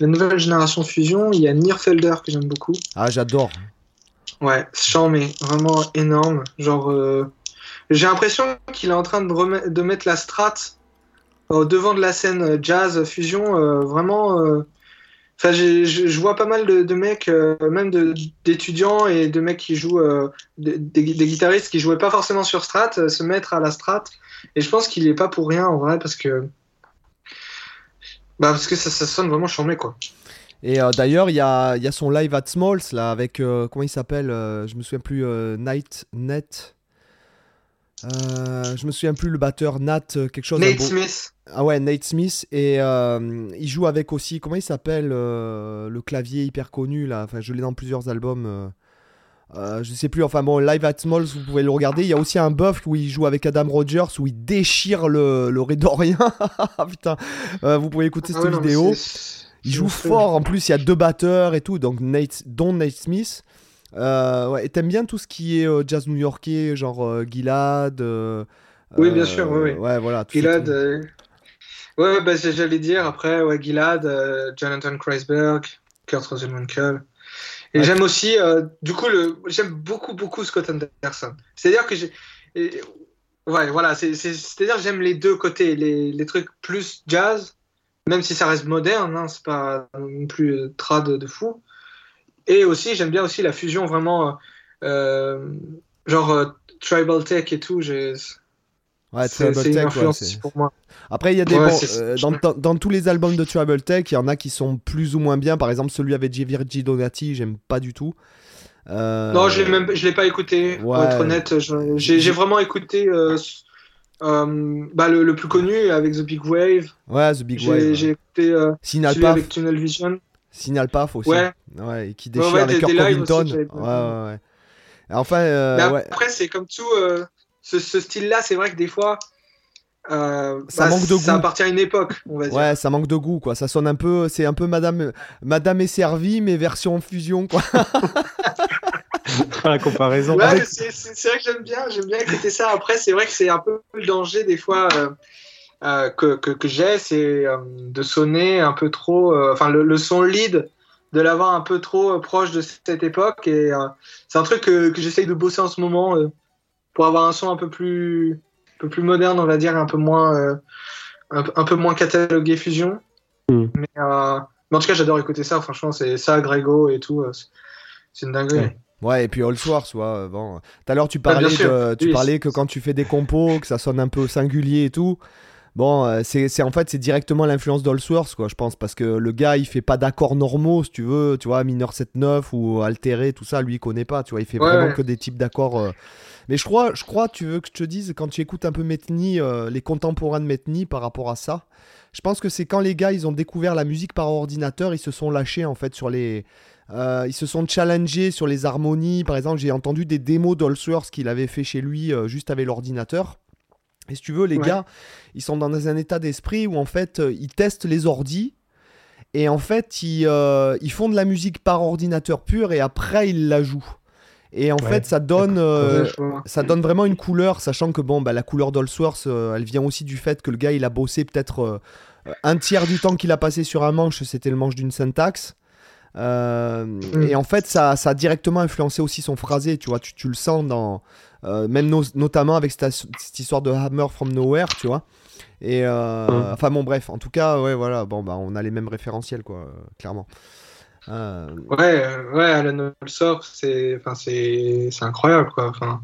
la nouvelle génération fusion, il y a Nierfelder que j'aime beaucoup. Ah, j'adore. Ouais, chant, mais vraiment énorme. Genre, euh, j'ai l'impression qu'il est en train de, de mettre la strat au devant de la scène euh, jazz fusion. Euh, vraiment, enfin, je vois pas mal de, mecs, même d'étudiants et de mecs qui jouent, des, guitaristes qui jouaient pas forcément sur strat, se mettre à la strat. Et je pense qu'il est pas pour rien en vrai parce que, bah, parce que ça, ça sonne vraiment charmé quoi. Et euh, d'ailleurs, il y a, y a, son live at Smalls là avec euh, comment il s'appelle euh, Je me souviens plus. Night Net. je me souviens plus le batteur Nat quelque chose. Nate Smith. Ah ouais, Nate Smith et il joue avec aussi comment il s'appelle le clavier hyper connu là. Enfin, je l'ai dans plusieurs albums. je sais plus, enfin bon, Live at Smalls, vous pouvez le regarder. Il y a aussi un buff où il joue avec Adam Rogers, où il déchire le, le Redorien. Putain, vous pouvez écouter ah cette vidéo. Il joue fort, en plus il y a deux batteurs et tout, donc Nate, dont Nate Smith. Euh, ouais, et t'aimes bien tout ce qui est euh, jazz new-yorkais, genre euh, Gilad Oui, bien sûr, oui. Ouais, voilà. Gilad. Ouais, bah, j'allais dire après, ouais, Gilad, Jonathan Kreisberg, Kurt Rosenwinkel. Et j'aime aussi, du coup, le, j'aime beaucoup, beaucoup Scott Anderson. C'est-à-dire que j'ai. Ouais, voilà, c'est-à-dire j'aime les deux côtés, les, les, trucs plus jazz, même si ça reste moderne, hein, c'est pas non plus trad de fou. Et aussi, j'aime bien aussi la fusion vraiment, euh, genre Tribal Tech et tout. J'ai Ouais, c'est une influence pour moi. Après, il y a des euh, dans, dans, tous les albums de Tribal Tech, il y en a qui sont plus ou moins bien. Par exemple, celui avec Virgi Donati, j'aime pas du tout. Euh... Non, je l'ai je l'ai pas écouté. Pour être honnête, j'ai vraiment écouté euh, euh, bah, le, le, plus connu avec The Big Wave. Ouais, The Big Wave. J'ai écouté Signal celui avec Tunnel Vision. Signal Paf aussi. Ouais. ouais et qui déchire les Kirk Covington. Ouais, ouais, ouais. Enfin, après, c'est comme tout ce, style-là, c'est vrai que des fois, euh, ça bah, manque de goût. Ça appartient à une époque, on va dire. Ouais, ça manque de goût, quoi. Ça sonne un peu, c'est un peu Madame, Madame est servie, mais version fusion, quoi. la comparaison. Ouais, c'est vrai que j'aime bien, j'aime bien écouter ça. Après, c'est vrai que c'est un peu le danger des fois euh, euh, que, que, j'ai, c'est de sonner un peu trop, enfin le, son lead, de l'avoir un peu trop proche de cette époque. Et c'est un truc que, que j'essaye de bosser en ce moment pour avoir un son un peu plus, un peu plus moderne, on va dire, un peu moins, euh, un, peu moins catalogué fusion. Euh, mais, en tout cas, j'adore écouter ça. Franchement, c'est ça, Grego et tout. Euh, c'est une dinguerie. Ouais. Et puis All Source, soit bon. Tout à l'heure, tu parlais, tu parlais que quand tu fais des compos, que ça sonne un peu singulier et tout. Bon, c'est en fait c'est directement l'influence d'Allsworth, quoi, je pense, parce que le gars il fait pas d'accords normaux, si tu veux, tu vois, mineur 7-9 ou altéré, tout ça, lui il connaît pas, tu vois, il fait vraiment que des types d'accords mais je crois, je crois, tu veux que je te dise, quand tu écoutes un peu Metni, euh, les contemporains de Metni par rapport à ça, je pense que c'est quand les gars, ils ont découvert la musique par ordinateur, ils se sont lâchés en fait sur les... Euh, ils se sont challengés sur les harmonies. Par exemple, j'ai entendu des démos d'Allsworth qu'il avait fait chez lui euh, juste avec l'ordinateur. Et si tu veux, les gars, ils sont dans un état d'esprit où en fait, ils testent les ordis. Et en fait, ils, ils font de la musique par ordinateur pur et après, ils la jouent. Et en fait, ça donne, euh, ça donne vraiment une couleur, sachant que bon, bah, la couleur d'Allsworth, euh, elle vient aussi du fait que le gars, il a bossé peut-être euh, un tiers du temps qu'il a passé sur un manche, c'était le manche d'une syntaxe. Mm. Et en fait, ça, ça, a directement influencé aussi son phrasé, tu vois, tu, tu le sens dans, même notamment avec cette, cette, histoire de Hammer from Nowhere, tu vois. Et mm. enfin bon, bref, en tout cas, ouais, voilà, bon, bah, on a les mêmes référentiels, quoi, clairement. Euh, ouais, euh, ouais, Alan Allsworth, c'est, enfin, c'est, c'est incroyable, quoi. Enfin,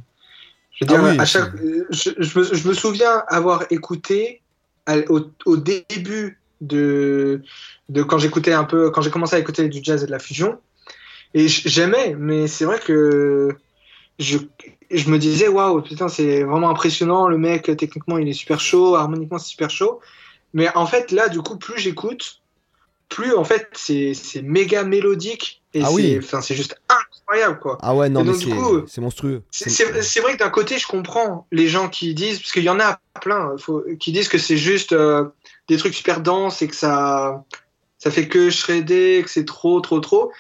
je veux ah dire, à chaque, je, je, me, je, me, souviens avoir écouté au, au, début de, de quand j'écoutais un peu, quand j'ai commencé à écouter du jazz et de la fusion, et j'aimais, mais c'est vrai que je, je me disais, waouh, putain, c'est vraiment impressionnant, le mec, techniquement, il est super chaud, harmoniquement, c'est super chaud. Mais en fait, là, du coup, plus j'écoute, plus en fait c'est méga mélodique et ah oui. c'est juste incroyable quoi. Ah ouais non mais c'est monstrueux. C'est vrai que d'un côté je comprends les gens qui disent parce qu'il y en a plein faut, qui disent que c'est juste euh, des trucs super denses et que ça ça fait que shredder que c'est trop trop trop.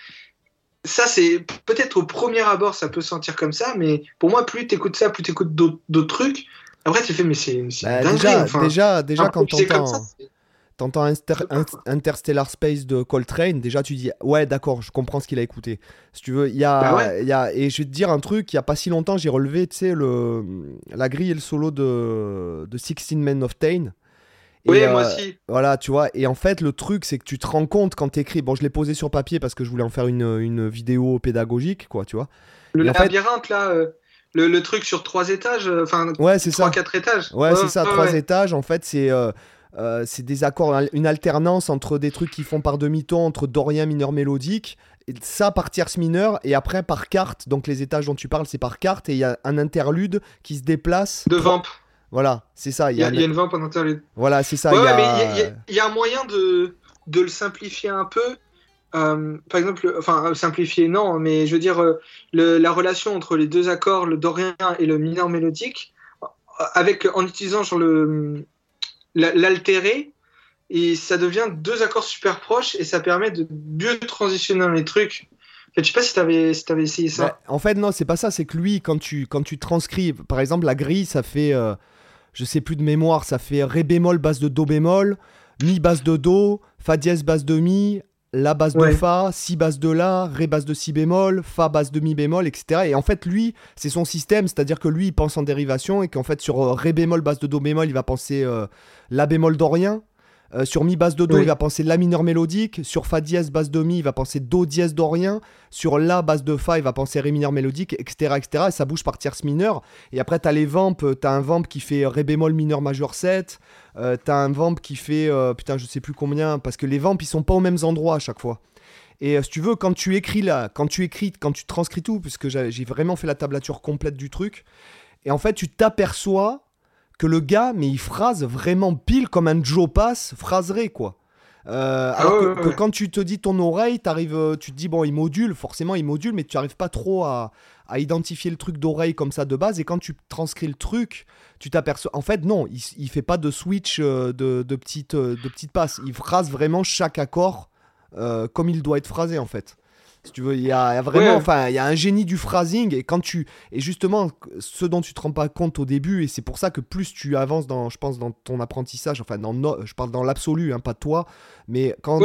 Ça c'est peut-être au premier abord ça peut sentir comme ça mais pour moi plus t'écoutes ça plus t'écoutes d'autres trucs après tu fais mais c'est bah, déjà, déjà déjà quand t'entends T'entends Interstellar Space de Coltrane, déjà tu dis ouais d'accord, je comprends ce qu'il a écouté. Si tu veux, il y a, bah y a, et je vais te dire un truc, il y a pas si longtemps j'ai relevé, tu sais le la grille et le solo de de Sixteen Men of Tain. Oui, moi euh, aussi. Voilà, tu vois. Et en fait, le truc, c'est que tu te rends compte quand t'écris. Bon, je l'ai posé sur papier parce que je voulais en faire une, une vidéo pédagogique, quoi, tu vois. Le labyrinthe, là. Euh, le, le, truc sur trois étages, euh, enfin, ouais, c'est ça. quatre étages. Ouais, c'est ça, trois étages. En fait, c'est euh, c'est des accords, une alternance entre des trucs qui font par demi-ton, entre dorien mineur mélodique, et ça par tierce mineure, et après par carte, donc les étages dont tu parles, c'est par carte, et il y a un interlude qui se déplace. De vamp. Voilà, c'est ça. Il y, a une vamp en interlude. Voilà, c'est ça. il y, a... y, a un moyen de, de le simplifier un peu. Euh, par exemple, enfin simplifier non, mais je veux dire euh, la relation entre les deux accords, le dorien et le mineur mélodique, avec en utilisant sur le l'altérer et ça devient deux accords super proches et ça permet de mieux transitionner dans les trucs. je sais pas si t'avais si avais essayé ça. Bah, en fait, non, c'est pas ça. C'est que lui, quand tu, quand tu transcris, par exemple, la grille, ça fait, euh, je sais plus de mémoire, ça fait Ré bémol, basse de Do bémol, mi basse de do, fa dièse basse de mi, la basse de fa, si basse de la, ré basse de si bémol, fa basse de mi bémol, etc. Et en fait, lui, c'est son système, c'est-à-dire que lui, il pense en dérivation et qu'en fait, sur euh, ré bémol basse de do bémol, il va penser euh, la bémol dorien. Euh, sur Mi basse de Do, il va penser La mineur mélodique. Sur Fa dièse basse de Mi, il va penser Do dièse dorien. Sur La basse de Fa, il va penser Ré mineur mélodique, etc. etc. Et ça bouge par tierce mineure. Et après, tu as les vamps. Tu as un vamp qui fait Ré bémol mineur majeur 7. Euh, tu as un vamp qui fait. Euh, putain, je sais plus combien. Parce que les vamps, ils sont pas aux mêmes endroits à chaque fois. Et si tu veux, quand tu écris là, quand tu écris, quand tu transcris tout, puisque j'ai vraiment fait la tablature complète du truc, et en fait, tu t'aperçois que le gars, mais il phrase vraiment pile comme un Joe Pass phraserait, quoi. Euh, ah alors que, quand tu te dis ton oreille, arrives, euh, tu te dis, bon, il module, forcément il module, mais tu n'arrives pas trop à, identifier le truc d'oreille comme ça de base. Et quand tu transcris le truc, tu t'aperçois. En fait, non, il, il fait pas de switch euh, de, de petites de petites passes. Il phrase vraiment chaque accord comme il doit être phrasé, en fait. Si tu veux, il y, a vraiment, enfin, il y a un génie du phrasing et quand tu, et justement, ce dont tu te rends pas compte au début, et c'est pour ça que plus tu avances dans, je pense, dans ton apprentissage, enfin, dans je parle dans l'absolu, hein, pas toi, mais quand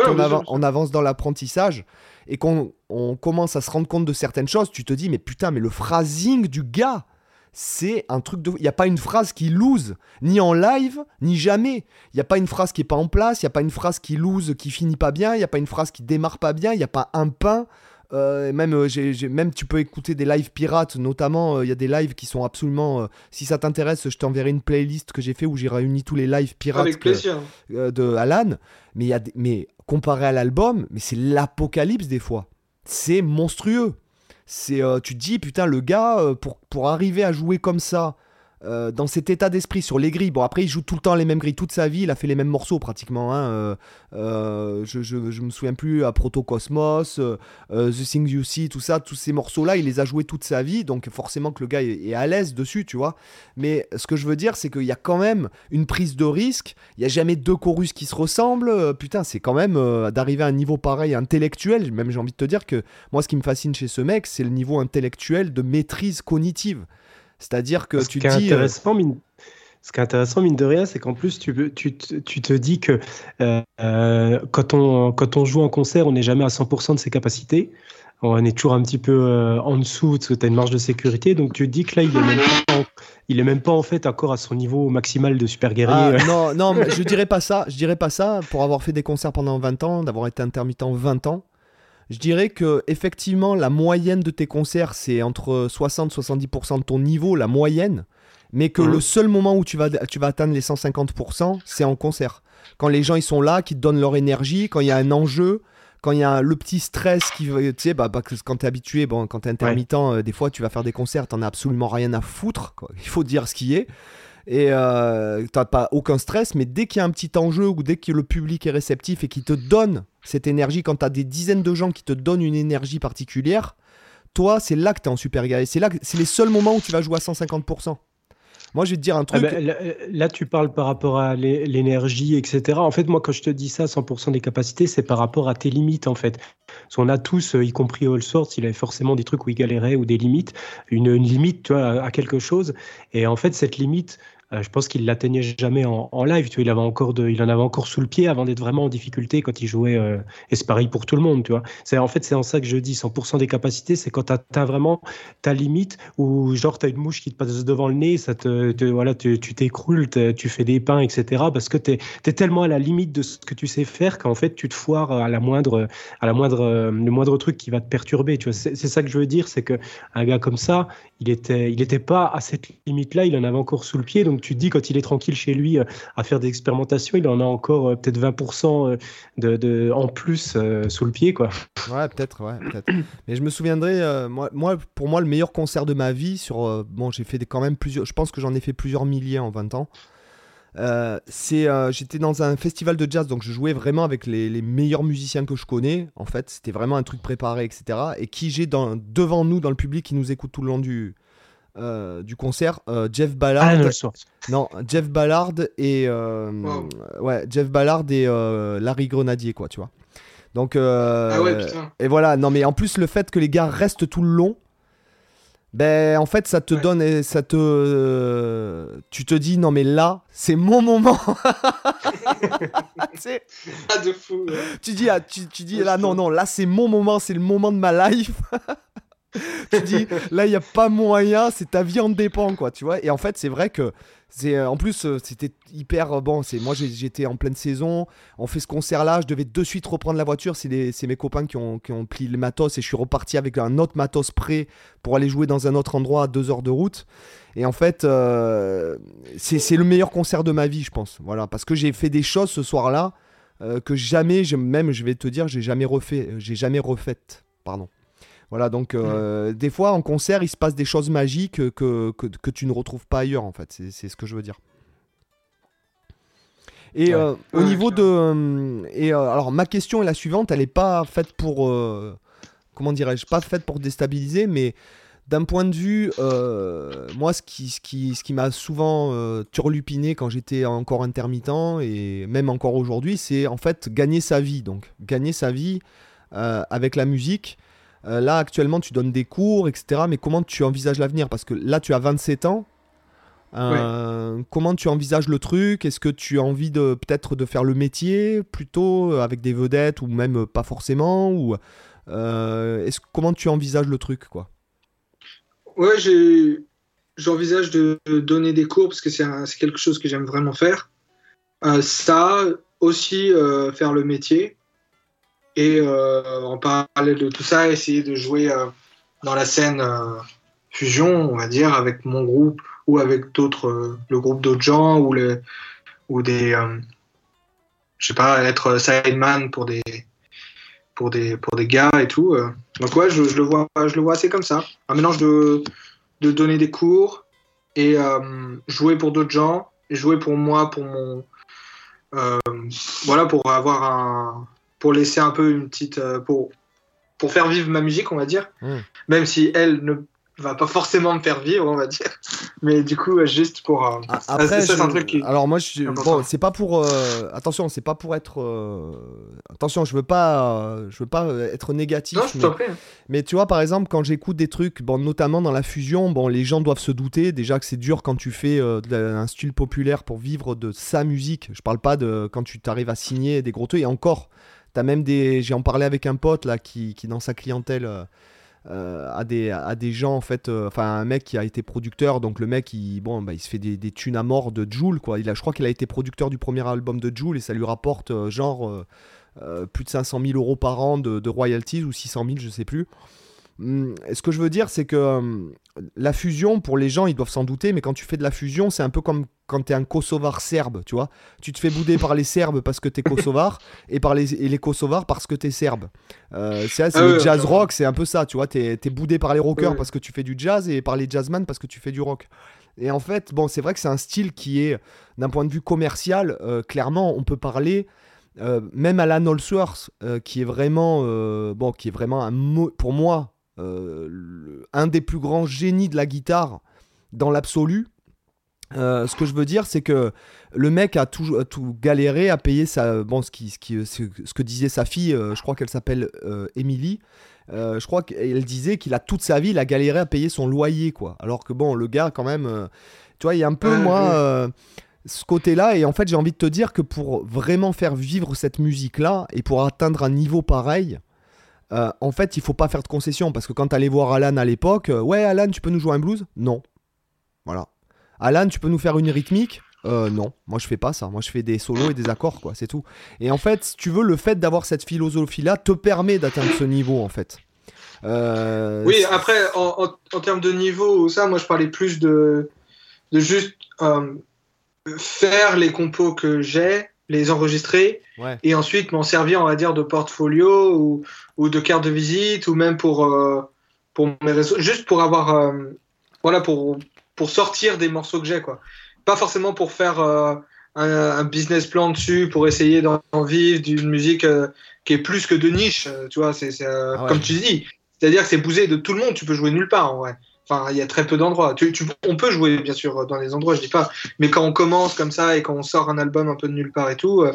on, avance dans l'apprentissage et qu'on on commence à se rendre compte de certaines choses, tu te dis, mais putain, mais le phrasing du gars, c'est un truc de. Il n'y a pas une phrase qui lose, ni en live, ni jamais. Il n'y a pas une phrase qui est pas en place, il n'y a pas une phrase qui lose, qui finit pas bien, il n'y a pas une phrase qui démarre pas bien, il n'y a pas un pain. Euh, même, euh, même tu peux écouter des lives pirates, notamment euh, il y a des lives qui sont absolument. si ça t'intéresse, je t'enverrai une playlist que j'ai fait où j'ai réuni tous les lives pirates de Alan. Mais, y a mais comparé à l'album, mais c'est l'apocalypse des fois. C'est monstrueux. C'est, tu te dis, putain, le gars, pour, pour arriver à jouer comme ça, euh, dans cet état d'esprit sur les grilles. Bon, après, il joue tout le temps les mêmes grilles toute sa vie. Il a fait les mêmes morceaux pratiquement. Hein. Euh, euh, je, me souviens plus à Proto Cosmos, The Things You See, tout ça. Tous ces morceaux-là, il les a joués toute sa vie. Donc, forcément que le gars est, à l'aise dessus, tu vois. Mais ce que je veux dire, c'est qu'il y a quand même une prise de risque. Il n'y a jamais deux chorus qui se ressemblent. putain, c'est quand même d'arriver à un niveau pareil intellectuel. Même, j'ai envie de te dire que moi, ce qui me fascine chez ce mec, c'est le niveau intellectuel de maîtrise cognitive. C'est-à-dire que tu dis. Euh, intéressant, mine... Ce qui est intéressant, mine de rien, c'est qu'en plus, tu, tu, tu, te dis que euh, euh, quand, on, quand on joue en concert, on n'est jamais à 100% de ses capacités. On est toujours un petit peu en dessous, parce que tu as une marge de sécurité. Donc tu te dis que là, il est même pas, il est même pas en fait encore à son niveau maximal de super guerrier. Ah, non, non, je dirais pas ça. Je dirais pas ça. Pour avoir fait des concerts pendant 20 ans, d'avoir été intermittent 20 ans, je dirais que effectivement la moyenne de tes concerts c'est entre 60 70% de ton niveau, la moyenne, mais que mhm. le seul moment où tu vas, tu vas atteindre les 150%, c'est en concert. Quand les gens ils sont là, qui te donnent leur énergie, quand il y a un enjeu, quand il y a le petit stress qui tu sais bah, bah quand t'es habitué bon quand t'es intermittent euh, des fois tu vas faire des concerts t'en as absolument rien à foutre il faut dire ce qui est et euh, t'as pas aucun stress mais dès qu'il y a un petit enjeu ou dès que le public est réceptif et qui te donne cette énergie, quand tu as des dizaines de gens qui te donnent une énergie particulière, toi, c'est là que tu es en super guerrier. C'est là, c'est les seuls moments où tu vas jouer à 150%. Moi, je vais te dire un truc. Ah ben, là, tu parles par rapport à l'énergie, etc. En fait, moi, quand je te dis ça, 100% des capacités, c'est par rapport à tes limites, en fait. Parce qu'on a tous, euh, y compris All Sorts, il avait forcément des trucs où il galérait ou des limites. Une, une limite, tu vois, à quelque chose. Et en fait, cette limite, euh, je pense qu'il l'atteignait jamais en, live. Il en avait encore sous le pied avant d'être vraiment en difficulté quand il jouait. Euh, et c'est pareil pour tout le monde, tu vois. En fait c'est en ça que je dis 100% des capacités, c'est quand tu as, vraiment ta limite ou genre tu as une mouche qui te passe devant le nez, ça te, voilà, tu t'écroules, tu fais des pains, etc. Parce que tu es, tellement à la limite de ce que tu sais faire qu'en fait tu te foires à la moindre, à la moindre, le moindre truc qui va te perturber. C'est ça que je veux dire, c'est que un gars comme ça, il était, il était pas à cette limite-là, il en avait encore sous le pied, donc tu te dis, quand il est tranquille chez lui euh, à faire des expérimentations, il en a encore euh, peut-être 20% euh, de, de, en plus sous le pied. Quoi. Ouais, peut-être, peut-être. Mais je me souviendrai, moi, pour moi, le meilleur concert de ma vie, sur, bon, j'ai fait quand même plusieurs, je pense que j'en ai fait plusieurs milliers en 20 ans. c'est j'étais dans un festival de jazz donc je jouais vraiment avec les, les meilleurs musiciens que je connais en fait c'était vraiment un truc préparé etc et qui j'ai devant nous dans le public qui nous écoute tout le long du, euh, du concert euh, Jeff Ballard. Ah, non, Jeff Ballard et euh, ouais, Jeff Ballard et Larry Grenadier quoi, tu vois. Donc ah ouais, putain. et voilà, non mais en plus le fait que les gars restent tout le long ben en fait ça te donne et ça te tu te dis non mais là c'est mon moment. Ah, de fou tu dis ah, tu, tu dis là non non là c'est mon moment c'est le moment de ma life tu dis là il y a pas moyen c'est ta vie en dépend quoi tu vois et en fait c'est vrai que c'est euh, en plus euh, c'était hyper euh, bon. C'est moi j'étais en pleine saison. On fait ce concert là. Je devais de suite reprendre la voiture. C'est mes copains qui ont, qui ont plié le matos et je suis reparti avec un autre matos prêt pour aller jouer dans un autre endroit à deux heures de route. Et en fait, c'est le meilleur concert de ma vie, je pense. Voilà, parce que j'ai fait des choses ce soir-là que jamais, même je vais te dire, j'ai jamais refait, j'ai jamais refaites. Pardon. Voilà, donc euh, des fois en concert, il se passe des choses magiques que, que, tu ne retrouves pas ailleurs, en fait. C'est ce que je veux dire. Et euh, au niveau de. Euh, et alors, ma question est la suivante elle n'est pas faite pour. comment dirais-je Pas faite pour déstabiliser, mais d'un point de vue. moi, ce qui, ce qui, ce qui m'a souvent turlupiné quand j'étais encore intermittent, et même encore aujourd'hui, c'est en fait gagner sa vie. Donc, gagner sa vie avec la musique. Euh, là, actuellement, tu donnes des cours, etc. Mais comment tu envisages l'avenir? Parce que là, tu as 27 ans. Euh, comment tu envisages le truc? Est-ce que tu as envie de peut-être de faire le métier plutôt euh, avec des vedettes ou même pas forcément ou est-ce comment tu envisages le truc quoi? Ouais, j'envisage de donner des cours parce que c'est quelque chose que j'aime vraiment faire. ça aussi faire le métier et euh, en parallèle de tout ça, essayer de jouer euh, dans la scène euh, fusion, on va dire, avec mon groupe ou avec d'autres, le groupe d'autres gens ou, les, ou des, je sais pas, être sideman pour des, pour des, pour des gars et tout. Donc ouais, je, le vois, je le vois assez comme ça. Un mélange de, de donner des cours et jouer pour d'autres gens, et jouer pour moi, pour mon, voilà, pour avoir un, pour laisser un peu une petite. Euh, pour, pour faire vivre ma musique, on va dire. Hmm. Même si elle ne va pas forcément me faire vivre, on va dire. Mais du coup, juste pour. Euh, ah, après, c'est un truc qui. Alors moi, je bon, c'est pas pour. Euh, attention, c'est pas pour être. Attention, je veux pas. je veux pas être négatif. Non, mais... Mais tu vois, par exemple, quand j'écoute des trucs, bon, notamment dans la fusion, bon, les gens doivent se douter déjà que c'est dur quand tu fais un style populaire pour vivre de sa musique. Je parle pas de quand tu t'arrives à signer des gros trucs et encore. T'as même des. J'ai en parlé avec un pote là qui, dans sa clientèle euh, euh, a, des, des gens en fait. Euh, enfin, un mec qui a été producteur. Donc le mec, il, bon, bah, se fait des, des thunes à mort de Joule quoi. Il a, je crois qu'il a été producteur du premier album de Joule et ça lui rapporte genre plus de 500 000 euros par an de, de royalties ou 600 000, je sais plus. Hum, ce que je veux dire, c'est que hum, la fusion, pour les gens, ils doivent s'en douter, mais quand tu fais de la fusion, c'est un peu comme quand tu es un Kosovar serbe, tu vois. Tu te fais bouder par les Serbes parce que tu es Kosovar et par les, et les Kosovars parce que tu es Serbe. Euh, c'est ah le jazz rock, c'est un peu ça, tu vois. Tu es, boudé par les rockers parce que tu fais du jazz et par les jazzman parce que tu fais du rock. Et en fait, bon, c'est vrai que c'est un style qui est, d'un point de vue commercial, euh, clairement, on peut parler. Euh, même Alan Allsworth, qui est vraiment, bon, qui est vraiment un, pour moi, euh, un des plus grands génies de la guitare dans l'absolu. Euh, ce que je veux dire, c'est que le mec a tout, tout galéré à payer sa, bon, ce, qui, ce, qui, ce, que disait sa fille, euh, je crois qu'elle s'appelle Emily. je crois qu'elle disait qu'il a toute sa vie, il a galéré à payer son loyer, quoi. Alors que bon, le gars, quand même, tu vois, il y a un peu, moi, ce côté-là. Et en fait, j'ai envie de te dire que pour vraiment faire vivre cette musique-là et pour atteindre un niveau pareil, euh, en fait, il faut pas faire de concessions parce que quand tu allais voir Alan à l'époque, euh, ouais, Alan, tu peux nous jouer un blues? Non. Voilà. Alan, tu peux nous faire une rythmique? Euh, non, moi je fais pas ça. Moi je fais des solos et des accords, quoi, c'est tout. Et en fait, si tu veux, le fait d'avoir cette philosophie-là te permet d'atteindre ce niveau, en fait. Oui, après, en, termes de niveau, ça, moi je parlais plus de, de juste faire les compos que j'ai les enregistrer et ensuite m'en servir, on va dire, de portfolio ou, ou, de carte de visite ou même pour, euh, pour mes réseaux, juste pour avoir, euh, voilà, pour, pour sortir des morceaux que j'ai, quoi. Pas forcément pour faire euh, un, business plan dessus, pour essayer d'en vivre d'une musique qui est plus que de niche, tu vois, c'est ah comme tu dis. C'est-à-dire que c'est bousé de tout le monde, tu peux jouer nulle part, en vrai. Enfin, il y a très peu d'endroits. on peut jouer, bien sûr, dans les endroits, je dis pas. Mais quand on commence comme ça et quand on sort un album un peu de nulle part et tout, euh,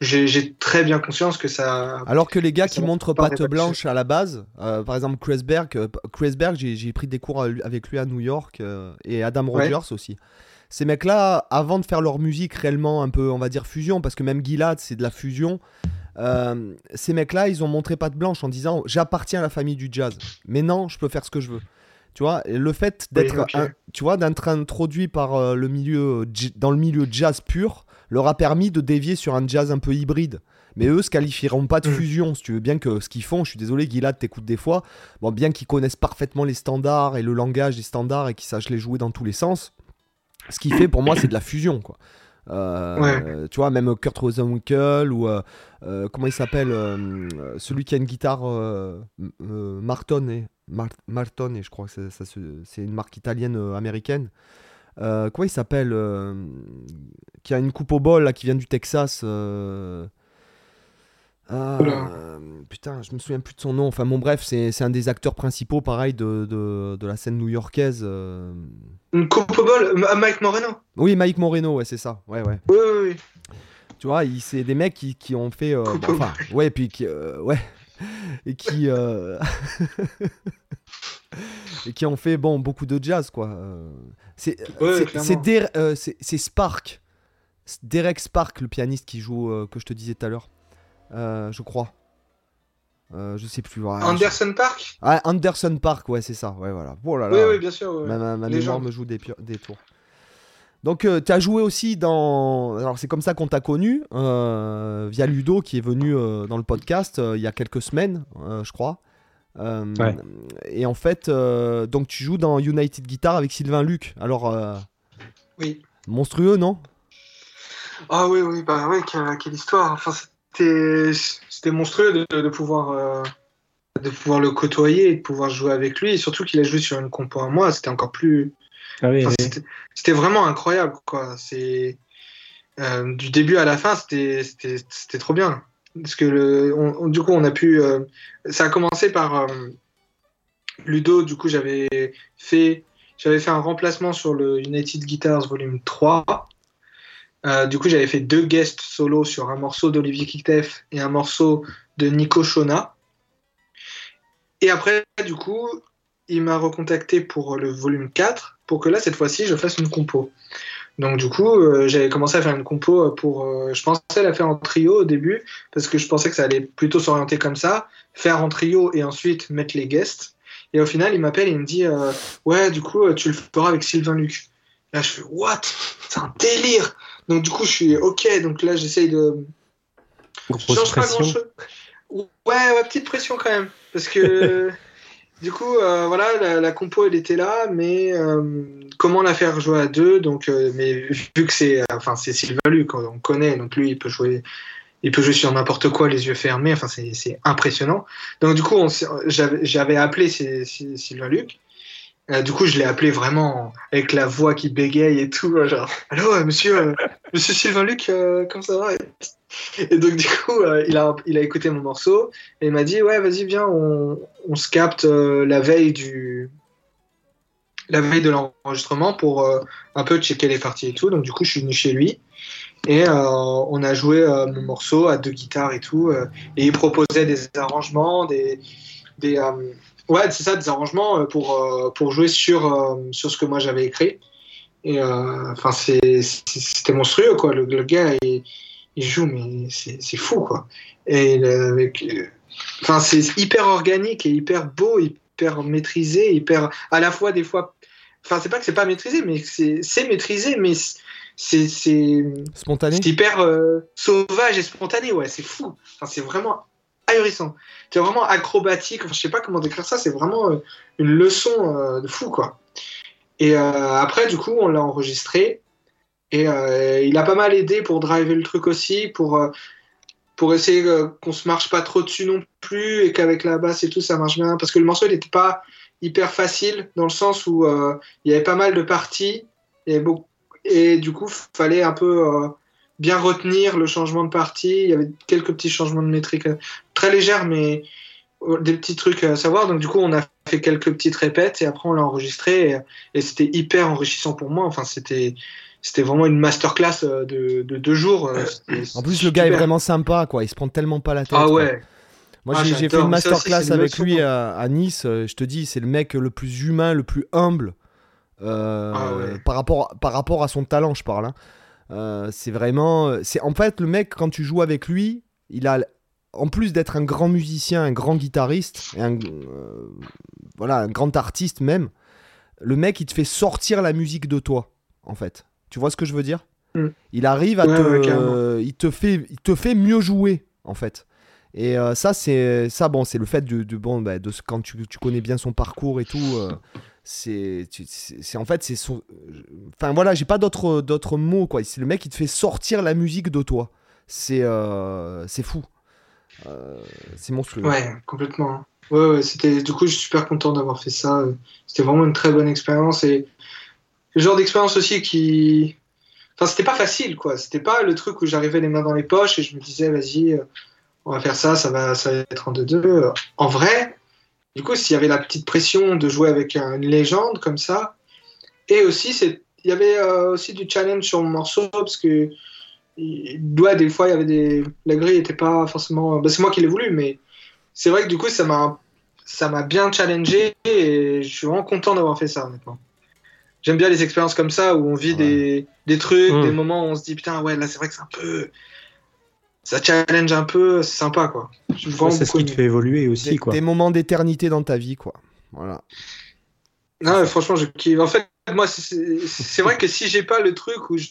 j'ai très bien conscience que ça. Alors que les gars qui montrent patte blanche à la base, euh, par exemple Chris Berg, Chris Berg j'ai pris des cours avec lui à New York et Adam Rogers aussi. Ces mecs-là, avant de faire leur musique réellement un peu, on va dire fusion, parce que même Gilad c'est de la fusion. ces mecs-là, ils ont montré patte blanche en disant j'appartiens à la famille du jazz. Mais non, je peux faire ce que je veux. Tu vois, le fait d'être, tu vois, d'être introduit par euh, le milieu, dans le milieu jazz pur, leur a permis de dévier sur un jazz un peu hybride. Mais eux se qualifieront pas de mm. fusion, si tu veux bien que ce qu'ils font, je suis désolé, Gilad t'écoute des fois, bon, bien qu'ils connaissent parfaitement les standards et le langage des standards et qu'ils sachent les jouer dans tous les sens, ce qu'il fait pour moi c'est de la fusion, quoi. Euh, tu vois, même Kurt Rosenwinkel ou euh, comment il s'appelle celui qui a une guitare Marton et Marton, et je crois que c'est une marque italienne euh, américaine. Euh, comment il s'appelle euh, Qui a une coupe au bol là, qui vient du Texas. Ah, putain, je me souviens plus de son nom. Enfin, bon, bref, c'est un des acteurs principaux, pareil, de, de, la scène new-yorkaise. Une coupe au bol Mike Moreno Oui, Mike Moreno, ouais, c'est ça. Ouais, ouais. Oui, oui, oui. Tu vois, c'est des mecs qui, qui ont fait. Bah, enfin, ouais, puis qui. ouais. et qui euh, et qui ont fait bon beaucoup de jazz quoi. Euh, c'est euh, c'est Spark, Derek Spark le pianiste qui joue que je te disais tout à l'heure, je crois. je sais plus. Anderson Park? Ah, Anderson Park, ouais, c'est ça. Ouais, voilà. Oh là là. Oui, oui, bien sûr. Ma, ma, mémoire me joue des, des tours. Donc, euh, tu as joué aussi dans. Alors, c'est comme ça qu'on t'a connu, euh, via Ludo, qui est venu euh, dans le podcast il y a quelques semaines, je crois. Et en fait, donc tu joues dans United Guitar avec Sylvain Luc. Alors, oui. monstrueux, non? Ah oui, oui, bah ouais, quelle, histoire. Enfin, c'était monstrueux de, pouvoir. de pouvoir le côtoyer et de pouvoir jouer avec lui, et surtout qu'il a joué sur une compo à moi, c'était encore plus, ah c'était vraiment incroyable, quoi. C'est euh, du début à la fin, c'était trop bien. Parce que le, du coup, on a pu. Euh, ça a commencé par euh, Ludo. Du coup, j'avais fait j'avais fait un remplacement sur le United Guitars Volume 3. du coup, j'avais fait deux guests solo sur un morceau d'Olivier Kiktef et un morceau de Nico Shona. Et après, du coup, il m'a recontacté pour le volume 4 pour que là, cette fois-ci, je fasse une compo. Donc du coup, euh, j'avais commencé à faire une compo pour... Euh, je pensais la faire en trio au début, parce que je pensais que ça allait plutôt s'orienter comme ça, faire en trio et ensuite mettre les guests. Et au final, il m'appelle et il me dit euh, Ouais, du coup, tu le feras avec Sylvain Luc. Là, je fais What? C'est un délire Donc du coup, je suis OK, donc là, j'essaye de... Je change pas grand-chose. Ouais, ouais, petite pression quand même. Parce que... Du coup, euh, voilà, la, compo elle était là, mais euh, comment la faire jouer à deux Donc, euh, vu que c'est, enfin, c'est Sylvain Luc, on connaît, donc lui il peut jouer, il peut jouer sur n'importe quoi, les yeux fermés. Enfin, c'est impressionnant. Donc, du coup, j'avais appelé Sylvain Luc. Du coup, je l'ai appelé vraiment avec la voix qui bégaye et tout, genre, allô, monsieur, monsieur Sylvain Luc, comment ça va? Et donc, du coup, euh, il, a, il a écouté mon morceau et il m'a dit Ouais, vas-y, viens, on, on se capte euh, la veille du. La veille de l'enregistrement pour euh, un peu checker les parties et tout. Donc, du coup, je suis venu chez lui et on a joué mon morceau à deux guitares et tout. et il proposait des arrangements, des. des ouais, c'est ça, des arrangements pour, pour jouer sur, sur ce que moi j'avais écrit. Et enfin, c'était monstrueux, quoi. Le, le gars, il joue, mais c'est fou, quoi. Et avec, enfin, c'est hyper organique et hyper beau, hyper maîtrisé, hyper, à la fois des fois, enfin, c'est pas que c'est pas maîtrisé, mais c'est maîtrisé, mais c'est spontané, c'est hyper euh, sauvage et spontané, ouais, c'est fou. Enfin, c'est vraiment ahurissant. C'est vraiment acrobatique. Enfin, je sais pas comment décrire ça. C'est vraiment euh, une leçon euh, de fou, quoi. Et après, du coup, on l'a enregistré. Et euh, il a pas mal aidé pour driver le truc aussi, pour, euh, pour essayer euh, qu'on se marche pas trop dessus non plus et qu'avec la basse et tout ça marche bien. Parce que le morceau il n'était pas hyper facile dans le sens où il y avait pas mal de parties et du coup il fallait un peu bien retenir le changement de partie. Il y avait quelques petits changements de métrique très légers, mais des petits trucs à savoir. Donc, du coup, on a fait quelques petites répètes et après, on l'a enregistré et, et c'était hyper enrichissant pour moi. Enfin, c'était c'était vraiment une masterclass de, de deux jours. en plus, le gars est vraiment sympa, quoi. Il se prend tellement pas la tête. Ah ouais. Moi, ah, j'ai fait une masterclass avec lui à, Nice. Je te dis, c'est le mec le plus humain, le plus humble ah par, rapport, par rapport à son talent, je parle. Hein. C'est vraiment. C'est en fait le mec quand tu joues avec lui, il a en plus d'être un grand musicien, un grand guitariste, et un, euh, voilà, un grand artiste même, le mec, il te fait sortir la musique de toi, en fait. Tu vois ce que je veux dire? Mm. Il arrive à te, il te fait, il te fait mieux jouer, en fait. Et euh, ça, c'est ça, bon, c'est le fait de, de bon, bah, de quand tu, tu, connais bien son parcours et tout. Euh, c'est, en fait, c'est son. Enfin voilà, j'ai pas d'autres, d'autres mots quoi. C'est le mec qui te fait sortir la musique de toi. C'est, c'est fou. Euh, c'est monstrueux. Ouais, complètement. Ouais, ouais, c'était, du coup, je suis super content d'avoir fait ça. C'était vraiment une très bonne expérience et le genre d'expérience aussi qui. Enfin, c'était pas facile, quoi. C'était pas le truc où j'arrivais les mains dans les poches et je me disais, vas-y, euh, on va faire ça, ça va, ça va être en 2-2. En vrai, du coup, s'il y avait la petite pression de jouer avec une légende comme ça, et aussi, il y avait euh, aussi du challenge sur mon morceau parce que doit des fois, il y avait des. La grille n'était pas forcément. Bah, c'est moi qui l'ai voulu, mais c'est vrai que du coup, ça m'a ça m'a bien challengé et je suis vraiment content d'avoir fait ça, honnêtement. J'aime bien les expériences comme ça où on vit des, des, trucs, des moments où on se dit putain, ouais, là c'est vrai que c'est un peu. Ça challenge un peu, c'est sympa quoi. c'est ce qui te fait évoluer aussi des, quoi. Des moments d'éternité dans ta vie quoi. Voilà. Non, franchement, je En fait, moi, c'est vrai que si j'ai pas le truc où je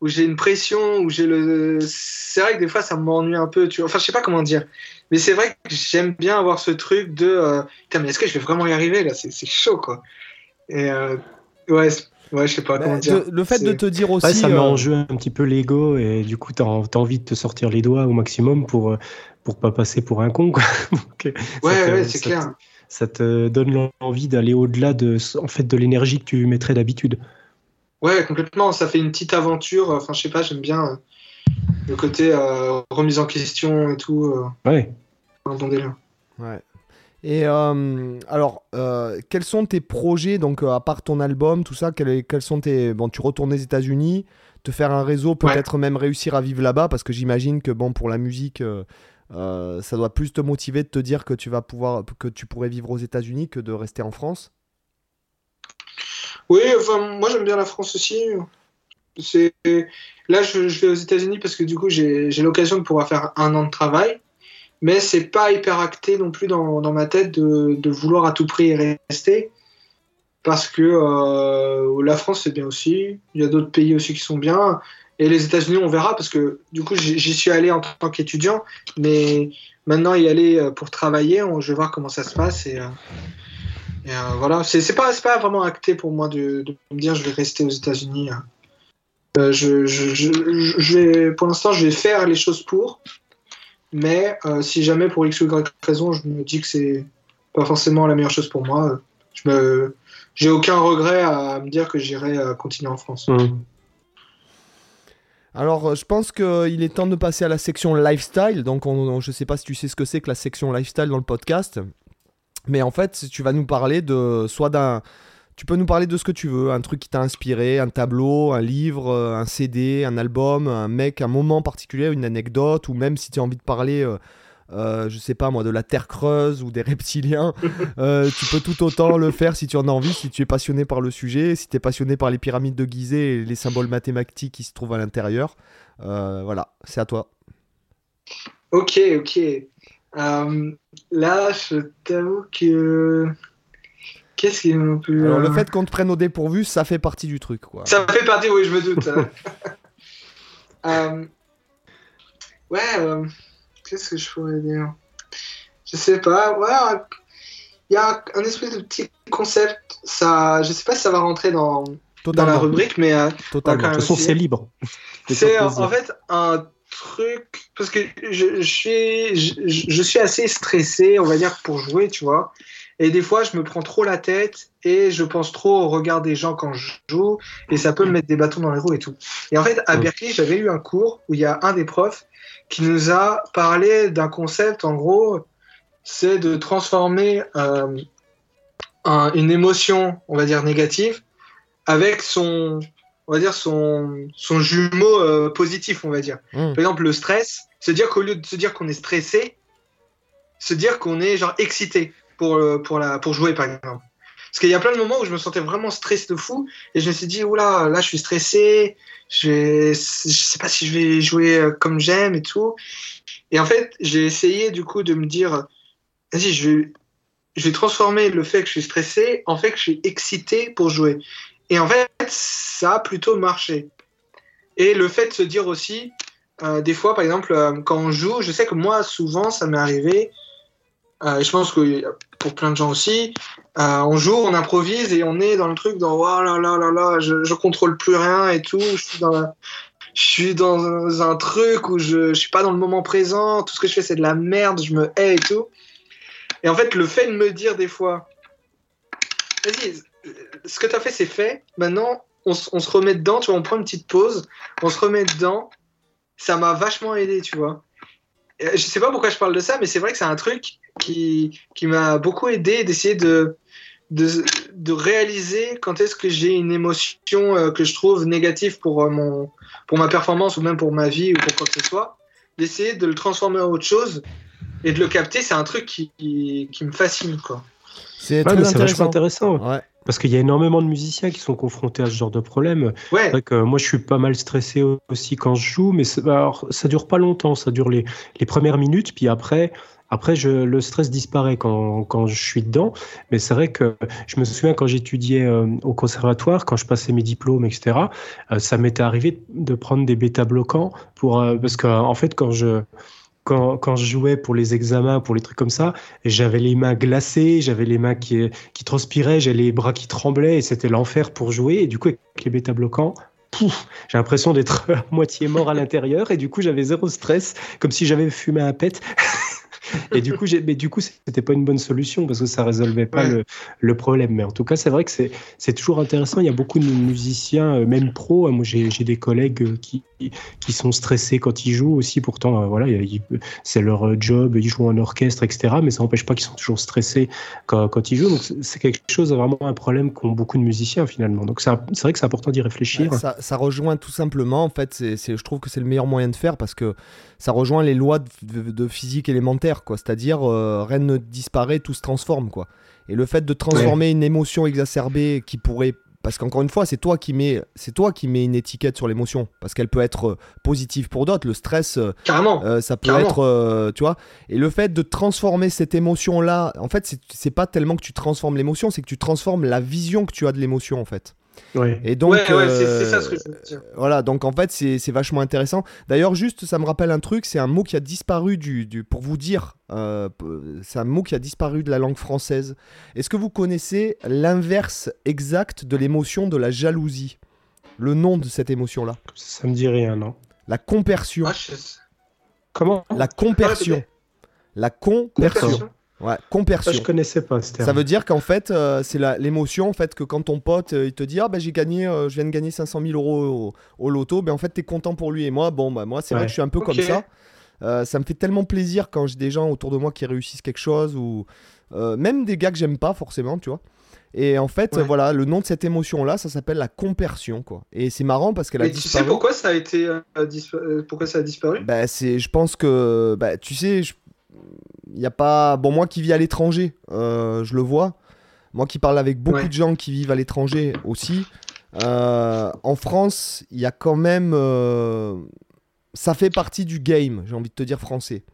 où j'ai une pression, où j'ai le. C'est vrai que des fois, ça m'ennuie un peu. Tu vois. Enfin, je sais pas comment dire. Mais c'est vrai que j'aime bien avoir ce truc de. Euh, Putain, mais est-ce que je vais vraiment y arriver là? C'est chaud, quoi. Et euh, ouais, ouais, je sais pas bah, comment dire. le fait de te dire aussi. ça met en euh, jeu un petit peu l'ego et du coup, tu as, envie de te sortir les doigts au maximum pour, pour pas passer pour un con, quoi. ouais, ouais, c'est clair. ça te donne l'envie d'aller au-delà de, en fait, de l'énergie que tu mettrais d'habitude. Ouais, complètement. Ça fait une petite aventure. Enfin, je sais pas, j'aime bien euh, le côté euh, remise en question et tout. Euh, ouais. Un bon délire. Ouais. Et alors, quels sont tes projets, donc à part ton album, tout ça, quels, quels sont tes... Bon, tu retournes aux États-Unis, te faire un réseau, peut-être même réussir à vivre là-bas, parce que j'imagine que bon, pour la musique, ça doit plus te motiver de te dire que tu vas pouvoir, que tu pourrais vivre aux États-Unis que de rester en France? Oui, enfin, moi j'aime bien la France aussi. Là, je, vais aux États-Unis parce que du coup, j'ai l'occasion de pouvoir faire un an de travail, mais c'est pas hyper acté non plus dans, ma tête de, vouloir à tout prix rester parce que euh, la France c'est bien aussi. Il y a d'autres pays aussi qui sont bien. Et les États-Unis, on verra parce que du coup, j'y suis allé en tant qu'étudiant, mais maintenant y aller euh, pour travailler, je vais voir comment ça se passe et, euh, et voilà, c'est pas, pas vraiment acté pour moi de, me dire je vais rester aux États-Unis. Hein. Je, vais, pour l'instant, je vais faire les choses pour. Mais euh, si jamais pour X ou Y raison, je me dis que c'est pas forcément la meilleure chose pour moi, je me, j'ai aucun regret à me dire que j'irai continuer en France. Mmh. Alors, je pense qu'il est temps de passer à la section lifestyle. Donc, on, je sais pas si tu sais ce que c'est que la section lifestyle dans le podcast. Mais en fait, tu vas nous parler de soit d'un. Tu peux nous parler de ce que tu veux, un truc qui t'a inspiré, un tableau, un livre, euh, un CD, un album, un mec, un moment particulier, une anecdote, ou même si tu as envie de parler, euh, euh, je sais pas moi, de la Terre creuse ou des reptiliens, tu peux tout autant le faire si tu en as envie, si tu es passionné par le sujet, si tu es passionné par les pyramides de Gizeh et les symboles mathématiques qui se trouvent à l'intérieur. voilà, c'est à toi. Ok, ok. Euh, là, je t'avoue que. Qu'est-ce. Alors, le fait qu'on te prenne au dépourvu, ça fait partie du truc, quoi. Ça fait partie, oui, je me doute. euh... Ouais, euh, qu'est-ce que je pourrais dire? Je sais pas, ouais, il y a un, espèce de petit concept, ça, je sais pas si ça va rentrer dans, dans la rubrique, mais. Euh, Totalement, de toute façon, c'est libre. C'est en fait un truc parce que je, je, suis je, suis assez stressé on va dire pour jouer tu vois et des fois je me prends trop la tête et je pense trop au regard des gens quand je joue et ça peut me mettre des bâtons dans les roues et tout et en fait à Berkeley j'avais eu un cours où il y a un des profs qui nous a parlé d'un concept en gros c'est de transformer euh, une émotion on va dire négative avec son on va dire, son, son jumeau euh, positif, on va dire. Hmm. Par exemple, le stress, se dire qu'au lieu de se dire qu'on est stressé, se dire qu'on est genre excité pour, euh, pour, la, pour jouer, par exemple. Parce qu'il y a plein de moments où je me sentais vraiment stressé de fou et je me suis dit, oula, là, je suis stressé, je, je sais pas si je vais jouer euh, comme j'aime et tout. Et en fait, j'ai essayé du coup de me dire, vas-y, je vais, je vais transformer le fait que je suis stressé en fait que je suis excité pour jouer. Et en fait, ça a plutôt marché. Et le fait de se dire aussi, euh, des fois, par exemple, quand on joue, je sais que moi, souvent, ça m'est arrivé, et je pense que pour plein de gens aussi, euh, on joue, on improvise et on est dans le truc, dans oh là là là là, je, je contrôle plus rien et tout, je suis dans, un, truc où je, je suis pas dans le moment présent, tout ce que je fais c'est de la merde, je me hais et tout. Et en fait, le fait de me dire des fois, vas-y, ce que tu as fait, c'est fait. Maintenant, on, on se remet dedans, tu vois, on prend une petite pause, on se remet dedans. Ça m'a vachement aidé, tu vois. Je sais pas pourquoi je parle de ça, mais c'est vrai que c'est un truc qui, qui m'a beaucoup aidé d'essayer de, de, de réaliser quand est-ce que j'ai une émotion euh, que je trouve négative pour, euh, mon, pour ma performance ou même pour ma vie ou pour quoi que ce soit, d'essayer de le transformer en autre chose et de le capter. C'est un truc qui, qui, qui me fascine, quoi. C'est Ouais, vachement intéressant. Ouais. Parce qu'il y a énormément de musiciens qui sont confrontés à ce genre de problème. Ouais, C'est vrai que moi, je suis pas mal stressé aussi quand je joue, mais alors, ça dure pas longtemps. Ça dure les, les premières minutes, puis après, après le stress disparaît quand, je suis dedans. Mais c'est vrai que je me souviens quand j'étudiais euh, au conservatoire, quand je passais mes diplômes, etc., euh, ça m'était arrivé de prendre des bêta-bloquants euh, parce que en fait, quand je jouais pour les examens, pour les trucs comme ça, j'avais les mains glacées, j'avais les mains qui, transpiraient, j'avais les bras qui tremblaient, et c'était l'enfer pour jouer. Et du coup, avec les bêta-bloquants, pouf, j'ai l'impression d'être à moitié mort à l'intérieur, et du coup, j'avais zéro stress, comme si j'avais fumé un pet. et du coup, mais du coup, c'était pas une bonne solution parce que ça résolvait pas Ouais. le, le problème. Mais en tout cas, c'est vrai que c'est toujours intéressant. Il y a beaucoup de musiciens, euh, même pro. hein. Moi, j'ai des collègues euh, qui, qui sont stressés quand ils jouent aussi. Pourtant, euh, voilà, c'est leur job, ils jouent en orchestre, etc. Mais ça n'empêche pas qu'ils sont toujours stressés quand, quand ils jouent. Donc, c'est- quelque chose, vraiment un problème qu'ont beaucoup de musiciens finalement. Donc, c'est vrai que c'est important d'y réfléchir. Ouais, ça, ça rejoint tout simplement, en fait, c'est- je trouve que c'est le meilleur moyen de faire parce que ça rejoint les lois de, de- de physique élémentaire, quoi. C'est-à-dire, euh, rien ne disparaît, tout se transforme, quoi. Et le fait de transformer une émotion exacerbée qui pourrait, parce qu'encore une fois, c'est toi qui mets, c'est toi qui mets une étiquette sur l'émotion, parce qu'elle peut être euh, positive pour d'autres. Le stress, euh, carrément. euh, ça peut Carrément. être, euh, tu vois, et le fait de transformer cette émotion-là, en fait, c'est- c'est pas tellement que tu transformes l'émotion, c'est que tu transformes la vision que tu as de l'émotion, en fait. Ouais. Et donc, ouais, ouais, c'est euh, c'est ça ce que je veux dire. voilà, donc en fait, c'est c'est vachement intéressant. D'ailleurs, juste, ça me rappelle un truc, c'est un mot qui a disparu du, du- pour vous dire, euh, c'est un mot qui a disparu de la langue française. Est-ce que vous connaissez l'inverse exact de l'émotion de la jalousie? Le nom de cette émotion-là? Ça me dit rien, non La compersion. Ah, je- Comment? La compersion. La compersion. Compersion. Ouais, Ça, compersion. je connaissais pas ce terme. Ça veut dire qu'en fait, euh, c'est la- l'émotion en fait que quand ton pote euh, il te dit ah ben j'ai gagné, euh, je viens de gagner 500 000 euros au, au loto, ben en fait t'es content pour lui et moi bon bah moi c'est vrai que je suis un peu comme ça. Euh, ça me fait tellement plaisir quand j'ai des gens autour de moi qui réussissent quelque chose ou euh, même des gars que j'aime pas forcément, tu vois. Et en fait, Ouais. voilà, le nom de cette émotion-là, ça s'appelle la compersion, quoi. Et c'est marrant parce qu'elle a Mais tu sais pourquoi ça a été euh, dispa- pourquoi ça a disparu? Bah, c'est, je pense que, bah, tu sais, il y a pas, bon, moi qui vis à l'étranger, euh, je le vois. Moi qui parle avec beaucoup Ouais. de gens qui vivent à l'étranger aussi. euh, en France, il y a quand même, euh, ça fait partie du game. J'ai envie de te dire français.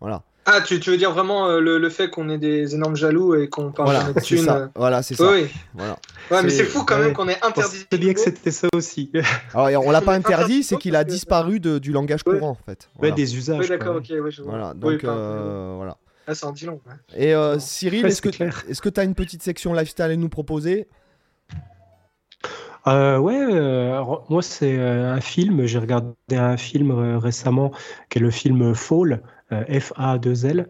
Voilà. Ah, tu, tu veux dire vraiment euh, le, le fait qu'on est des énormes jaloux et qu'on parle Voilà, de c'est thunes ça. euh, Voilà, c'est ça. Oui. Voilà. Ouais, mais C'est- c'est fou quand ouais. même qu'on ait interdit. pensais bien que c'était ça aussi. Alors, on l'a pas interdit, c'est qu'il a disparu de- du langage Ouais. courant, en fait. Ouais, Voilà. des usages. Oui, d'accord, ok, ouais, je vois. Voilà, donc euh, voilà. Ah, ça en dit long. ouais. Et euh, Cyril, Ouais, est-ce que c'est clair. est-ce que tu as une petite section lifestyle à nous proposer? Euh, ouais, euh, alors, moi c'est euh, un film, j'ai regardé un film euh, récemment qui est le film Fall, F-A-2-L,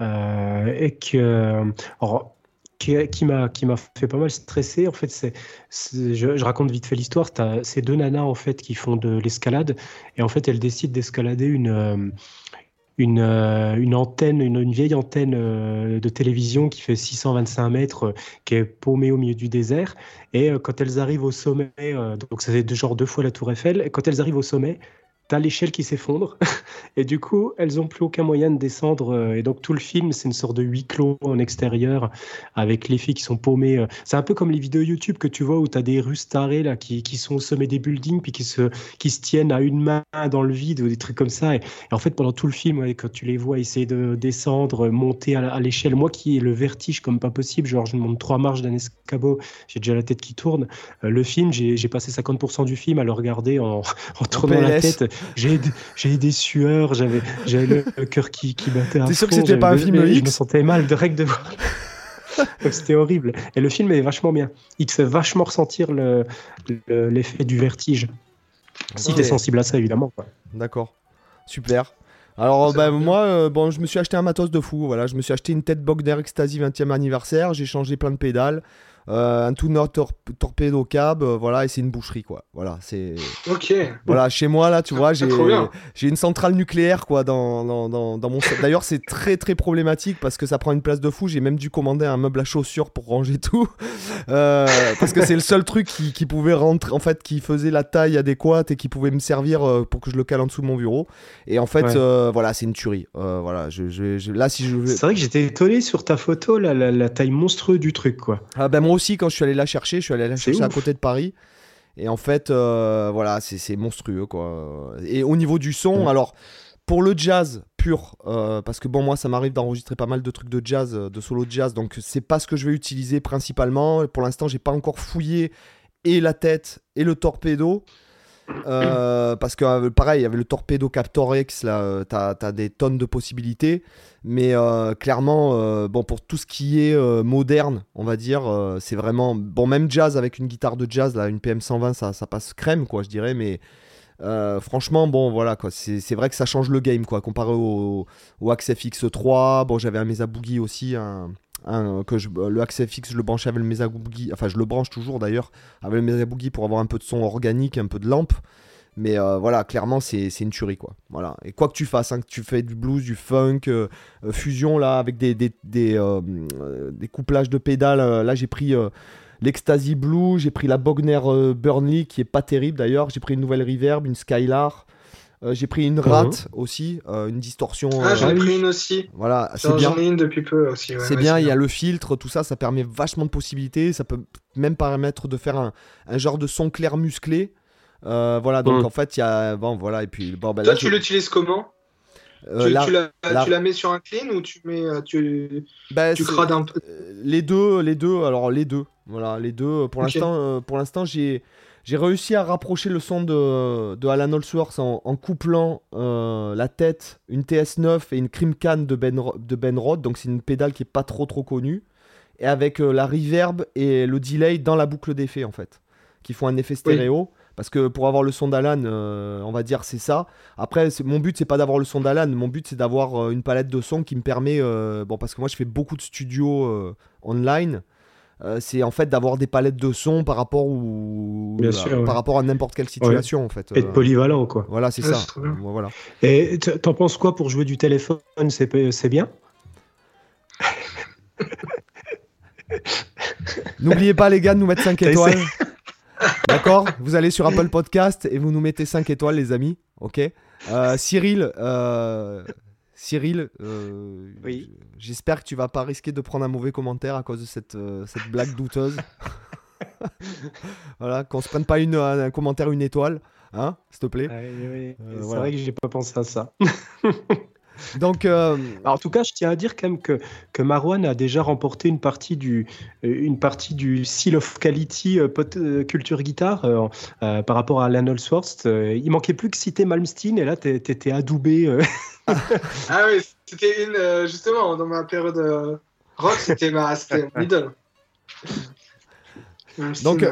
euh, et que, alors, qui, qui m'a fait pas mal stresser. En fait, c'est, c'est- je, raconte vite fait l'histoire. T'as ces deux nanas en fait qui font de l'escalade et en fait elles décident d'escalader une euh, une, une antenne, une, vieille antenne de télévision qui fait 625 mètres, qui est paumée au milieu du désert. Et quand elles arrivent au sommet, donc ça fait genre deux fois la Tour Eiffel, quand elles arrivent au sommet, t'as l'échelle qui s'effondre. Et du coup elles ont plus aucun moyen de descendre euh, et donc tout le film c'est une sorte de huis clos en extérieur avec les filles qui sont paumées euh. c'est un peu comme les vidéos YouTube que tu vois où tu as des russes tarées là qui, qui, sont au sommet des buildings puis qui se qui se tiennent à une main dans le vide ou des trucs comme ça. Et, en fait pendant tout le film quand tu les vois essayer de descendre monter à, l'échelle moi qui ai le vertige comme pas possible genre je monte trois marches d'un escabeau j'ai déjà la tête qui tourne euh, le film j'ai passé 50% du film à le regarder en, en tournant la tête j'ai des sueurs, j'avais le cœur qui, qui battait. T'es sûr que c'était pas un film X Je me sentais mal de règle de voir. c'était horrible. Et le film est vachement bien. Il te fait vachement ressentir l'effet le, du vertige. Si tu es sensible à ça, évidemment. D'accord. Super. Alors bah, moi, euh, bon, je me suis acheté un matos de fou. Voilà, je me suis acheté une tête Bogner Ecstasy 20e anniversaire. J'ai changé plein de pédales. Euh, un tout notre torpedo cab, euh, voilà, et c'est une boucherie, quoi. Voilà, c'est. Ok. Voilà, chez moi, là, tu vois, j'ai, j'ai une centrale nucléaire, quoi, dans, dans, dans, mon. D'ailleurs, c'est très, très problématique parce que ça prend une place de fou. J'ai même dû commander un meuble à chaussures pour ranger tout. Euh, parce que c'est le seul truc qui, qui, pouvait rentrer, en fait, qui faisait la taille adéquate et qui pouvait me servir pour que je le cale en dessous de mon bureau. Et en fait, voilà, c'est une tuerie. voilà, je, je, là, si je C'est vrai que j'étais étonné sur ta photo, la, la, taille monstrueuse du truc, quoi. Ah, ben moi aussi, quand je suis allé la chercher, je suis allé la chercher à côté de Paris. Et en fait, euh, voilà, c'est monstrueux, quoi. Et au niveau du son, alors, pour le jazz pur, euh, parce que bon, moi, ça m'arrive d'enregistrer pas mal de trucs de jazz, euh, de solo de jazz, donc c'est pas ce que je vais utiliser principalement. Pour l'instant, j'ai pas encore fouillé et la tête et le torpedo. Euh, parce que euh, pareil, il y avait le Torpedo Captor X, là, euh, t'as as des tonnes de possibilités. Mais clairement, bon, pour tout ce qui est moderne, on va dire, c'est vraiment. Bon, même jazz avec une guitare de jazz, là, une PM120, ça, ça passe crème, quoi, je dirais. Mais franchement, bon, voilà, quoi. C'est vrai que ça change le game, quoi, comparé au, au Axe FX3. Bon, j'avais un Mesa Boogie aussi, un que je, le Axe FX, je le branchais avec le Mesa Boogie, enfin je le branche toujours d'ailleurs avec le Mesa Boogie pour avoir un peu de son organique, un peu de lampe. Mais euh, voilà, clairement, c'est une tuerie, quoi. Voilà. Et quoi que tu fasses, hein, que tu fais du blues, du funk, euh, euh, fusion, là, avec des, des, des couplages de pédales. là, j'ai pris l'Ecstasy Blue, j'ai pris la Bogner Burnley, qui est pas terrible d'ailleurs. J'ai pris une nouvelle Reverb, une Skylar. Euh, j'ai pris une mhm. rate aussi, euh, une distorsion. Ah, j'en ai euh, pris une aussi. Voilà, c'est bien. J'en ai une depuis peu aussi. c'est bien, il y a le filtre, tout ça, ça permet vachement de possibilités. Ça peut même permettre de faire un, un genre de son clair musclé. voilà, donc mhm. en fait, il y a. Bon, voilà, et puis. Bon, ben, Toi, tu l'utilises comment tu, la, tu, la, mets sur un clean ou tu mets tu, tu crades un peu les deux les deux alors les deux voilà les deux pour l'instant pour l'instant j'ai j'ai réussi à rapprocher le son de, de Alan Allsworth en, en couplant euh, la tête, une TS9 et une Cream Can de Ben, de ben Rod, donc c'est une pédale qui est pas trop trop connue, et avec euh, la reverb et le delay dans la boucle d'effet en fait, qui font un effet stéréo. Parce que pour avoir le son d'Alan, euh, on va dire c'est ça. Après, mon but c'est pas d'avoir le son d'Alan, mon but c'est d'avoir une palette de sons qui me permet, bon parce que moi je fais beaucoup de studios online, euh, c'est en fait d'avoir des palettes de sons par rapport ou par rapport à n'importe quelle situation en fait. Être euh, polyvalent quoi. Voilà, c'est ça. Voilà. Et t'en penses quoi pour jouer du téléphone? C'est bien? N'oubliez pas les gars de nous mettre 5 étoiles. D'accord? Vous allez sur Apple Podcast et vous nous mettez 5 étoiles les amis. Ok? Euh, Cyril, Cyril, euh, oui. j'espère que tu vas pas risquer de prendre un mauvais commentaire à cause de cette, euh, cette blague douteuse. voilà, qu'on se prenne pas une, un commentaire une étoile, hein, s'il te plaît. Euh, c'est vrai que j'ai pas pensé à ça. Donc, euh, en tout cas, je tiens à dire quand même que, que Marwan a déjà remporté une partie du, euh, une partie du Seal of Quality euh, Culture Guitar par rapport à Alan Allsworth. il manquait plus que citer Malmsteen et là, tu étais adoubé. ah oui, c'était une, justement, dans ma période rock, c'était ma middle. Donc,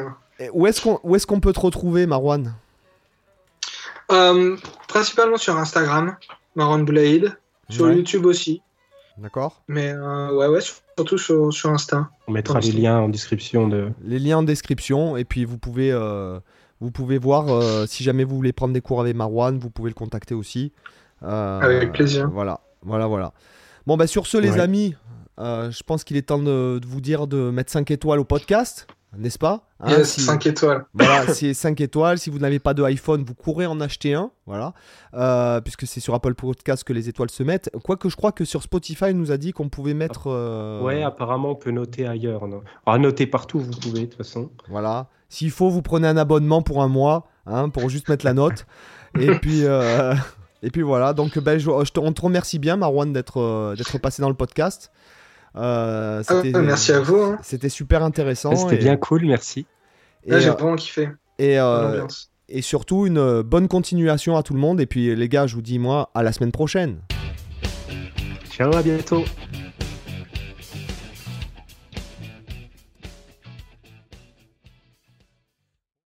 où est-ce qu'on est qu'on peut te retrouver, Marwan? Principalement sur Instagram. Marron Blade, sur YouTube aussi. D'accord. Mais euh, ouais, ouais, surtout sur, sur Insta. On mettra les liens en description de. Les liens en description et puis vous pouvez, euh, vous pouvez voir euh, si jamais vous voulez prendre des cours avec Marwan, vous pouvez le contacter aussi. Avec plaisir. Voilà, voilà, voilà. Bon, bah sur ce, les amis, je pense qu'il est temps de, de, vous dire de mettre 5 étoiles au podcast n'est-ce pas 5 hein, étoiles. Voilà, c'est 5 étoiles. Si vous n'avez pas de iPhone, vous courez en acheter un. Voilà. Euh, puisque c'est sur Apple Podcast que les étoiles se mettent. Quoique je crois que sur Spotify, il nous a dit qu'on pouvait mettre. Euh... Ouais, apparemment, on peut noter ailleurs. Non? Alors, noter partout, vous pouvez, de toute façon. Voilà. S'il faut, vous prenez un abonnement pour un mois, hein, pour juste mettre la note. Et puis. Euh, et puis voilà, donc ben, je, te, on te remercie bien, Marwan, d'être euh, d'être passé dans le podcast. Euh, ah merci à vous. Hein. C'était super intéressant. C'était bien cool, merci. Là, j'ai euh, vraiment kiffé. Et, euh, et surtout, une bonne continuation à tout le monde. Et puis, les gars, je vous dis, moi, à la semaine prochaine. Ciao, à bientôt.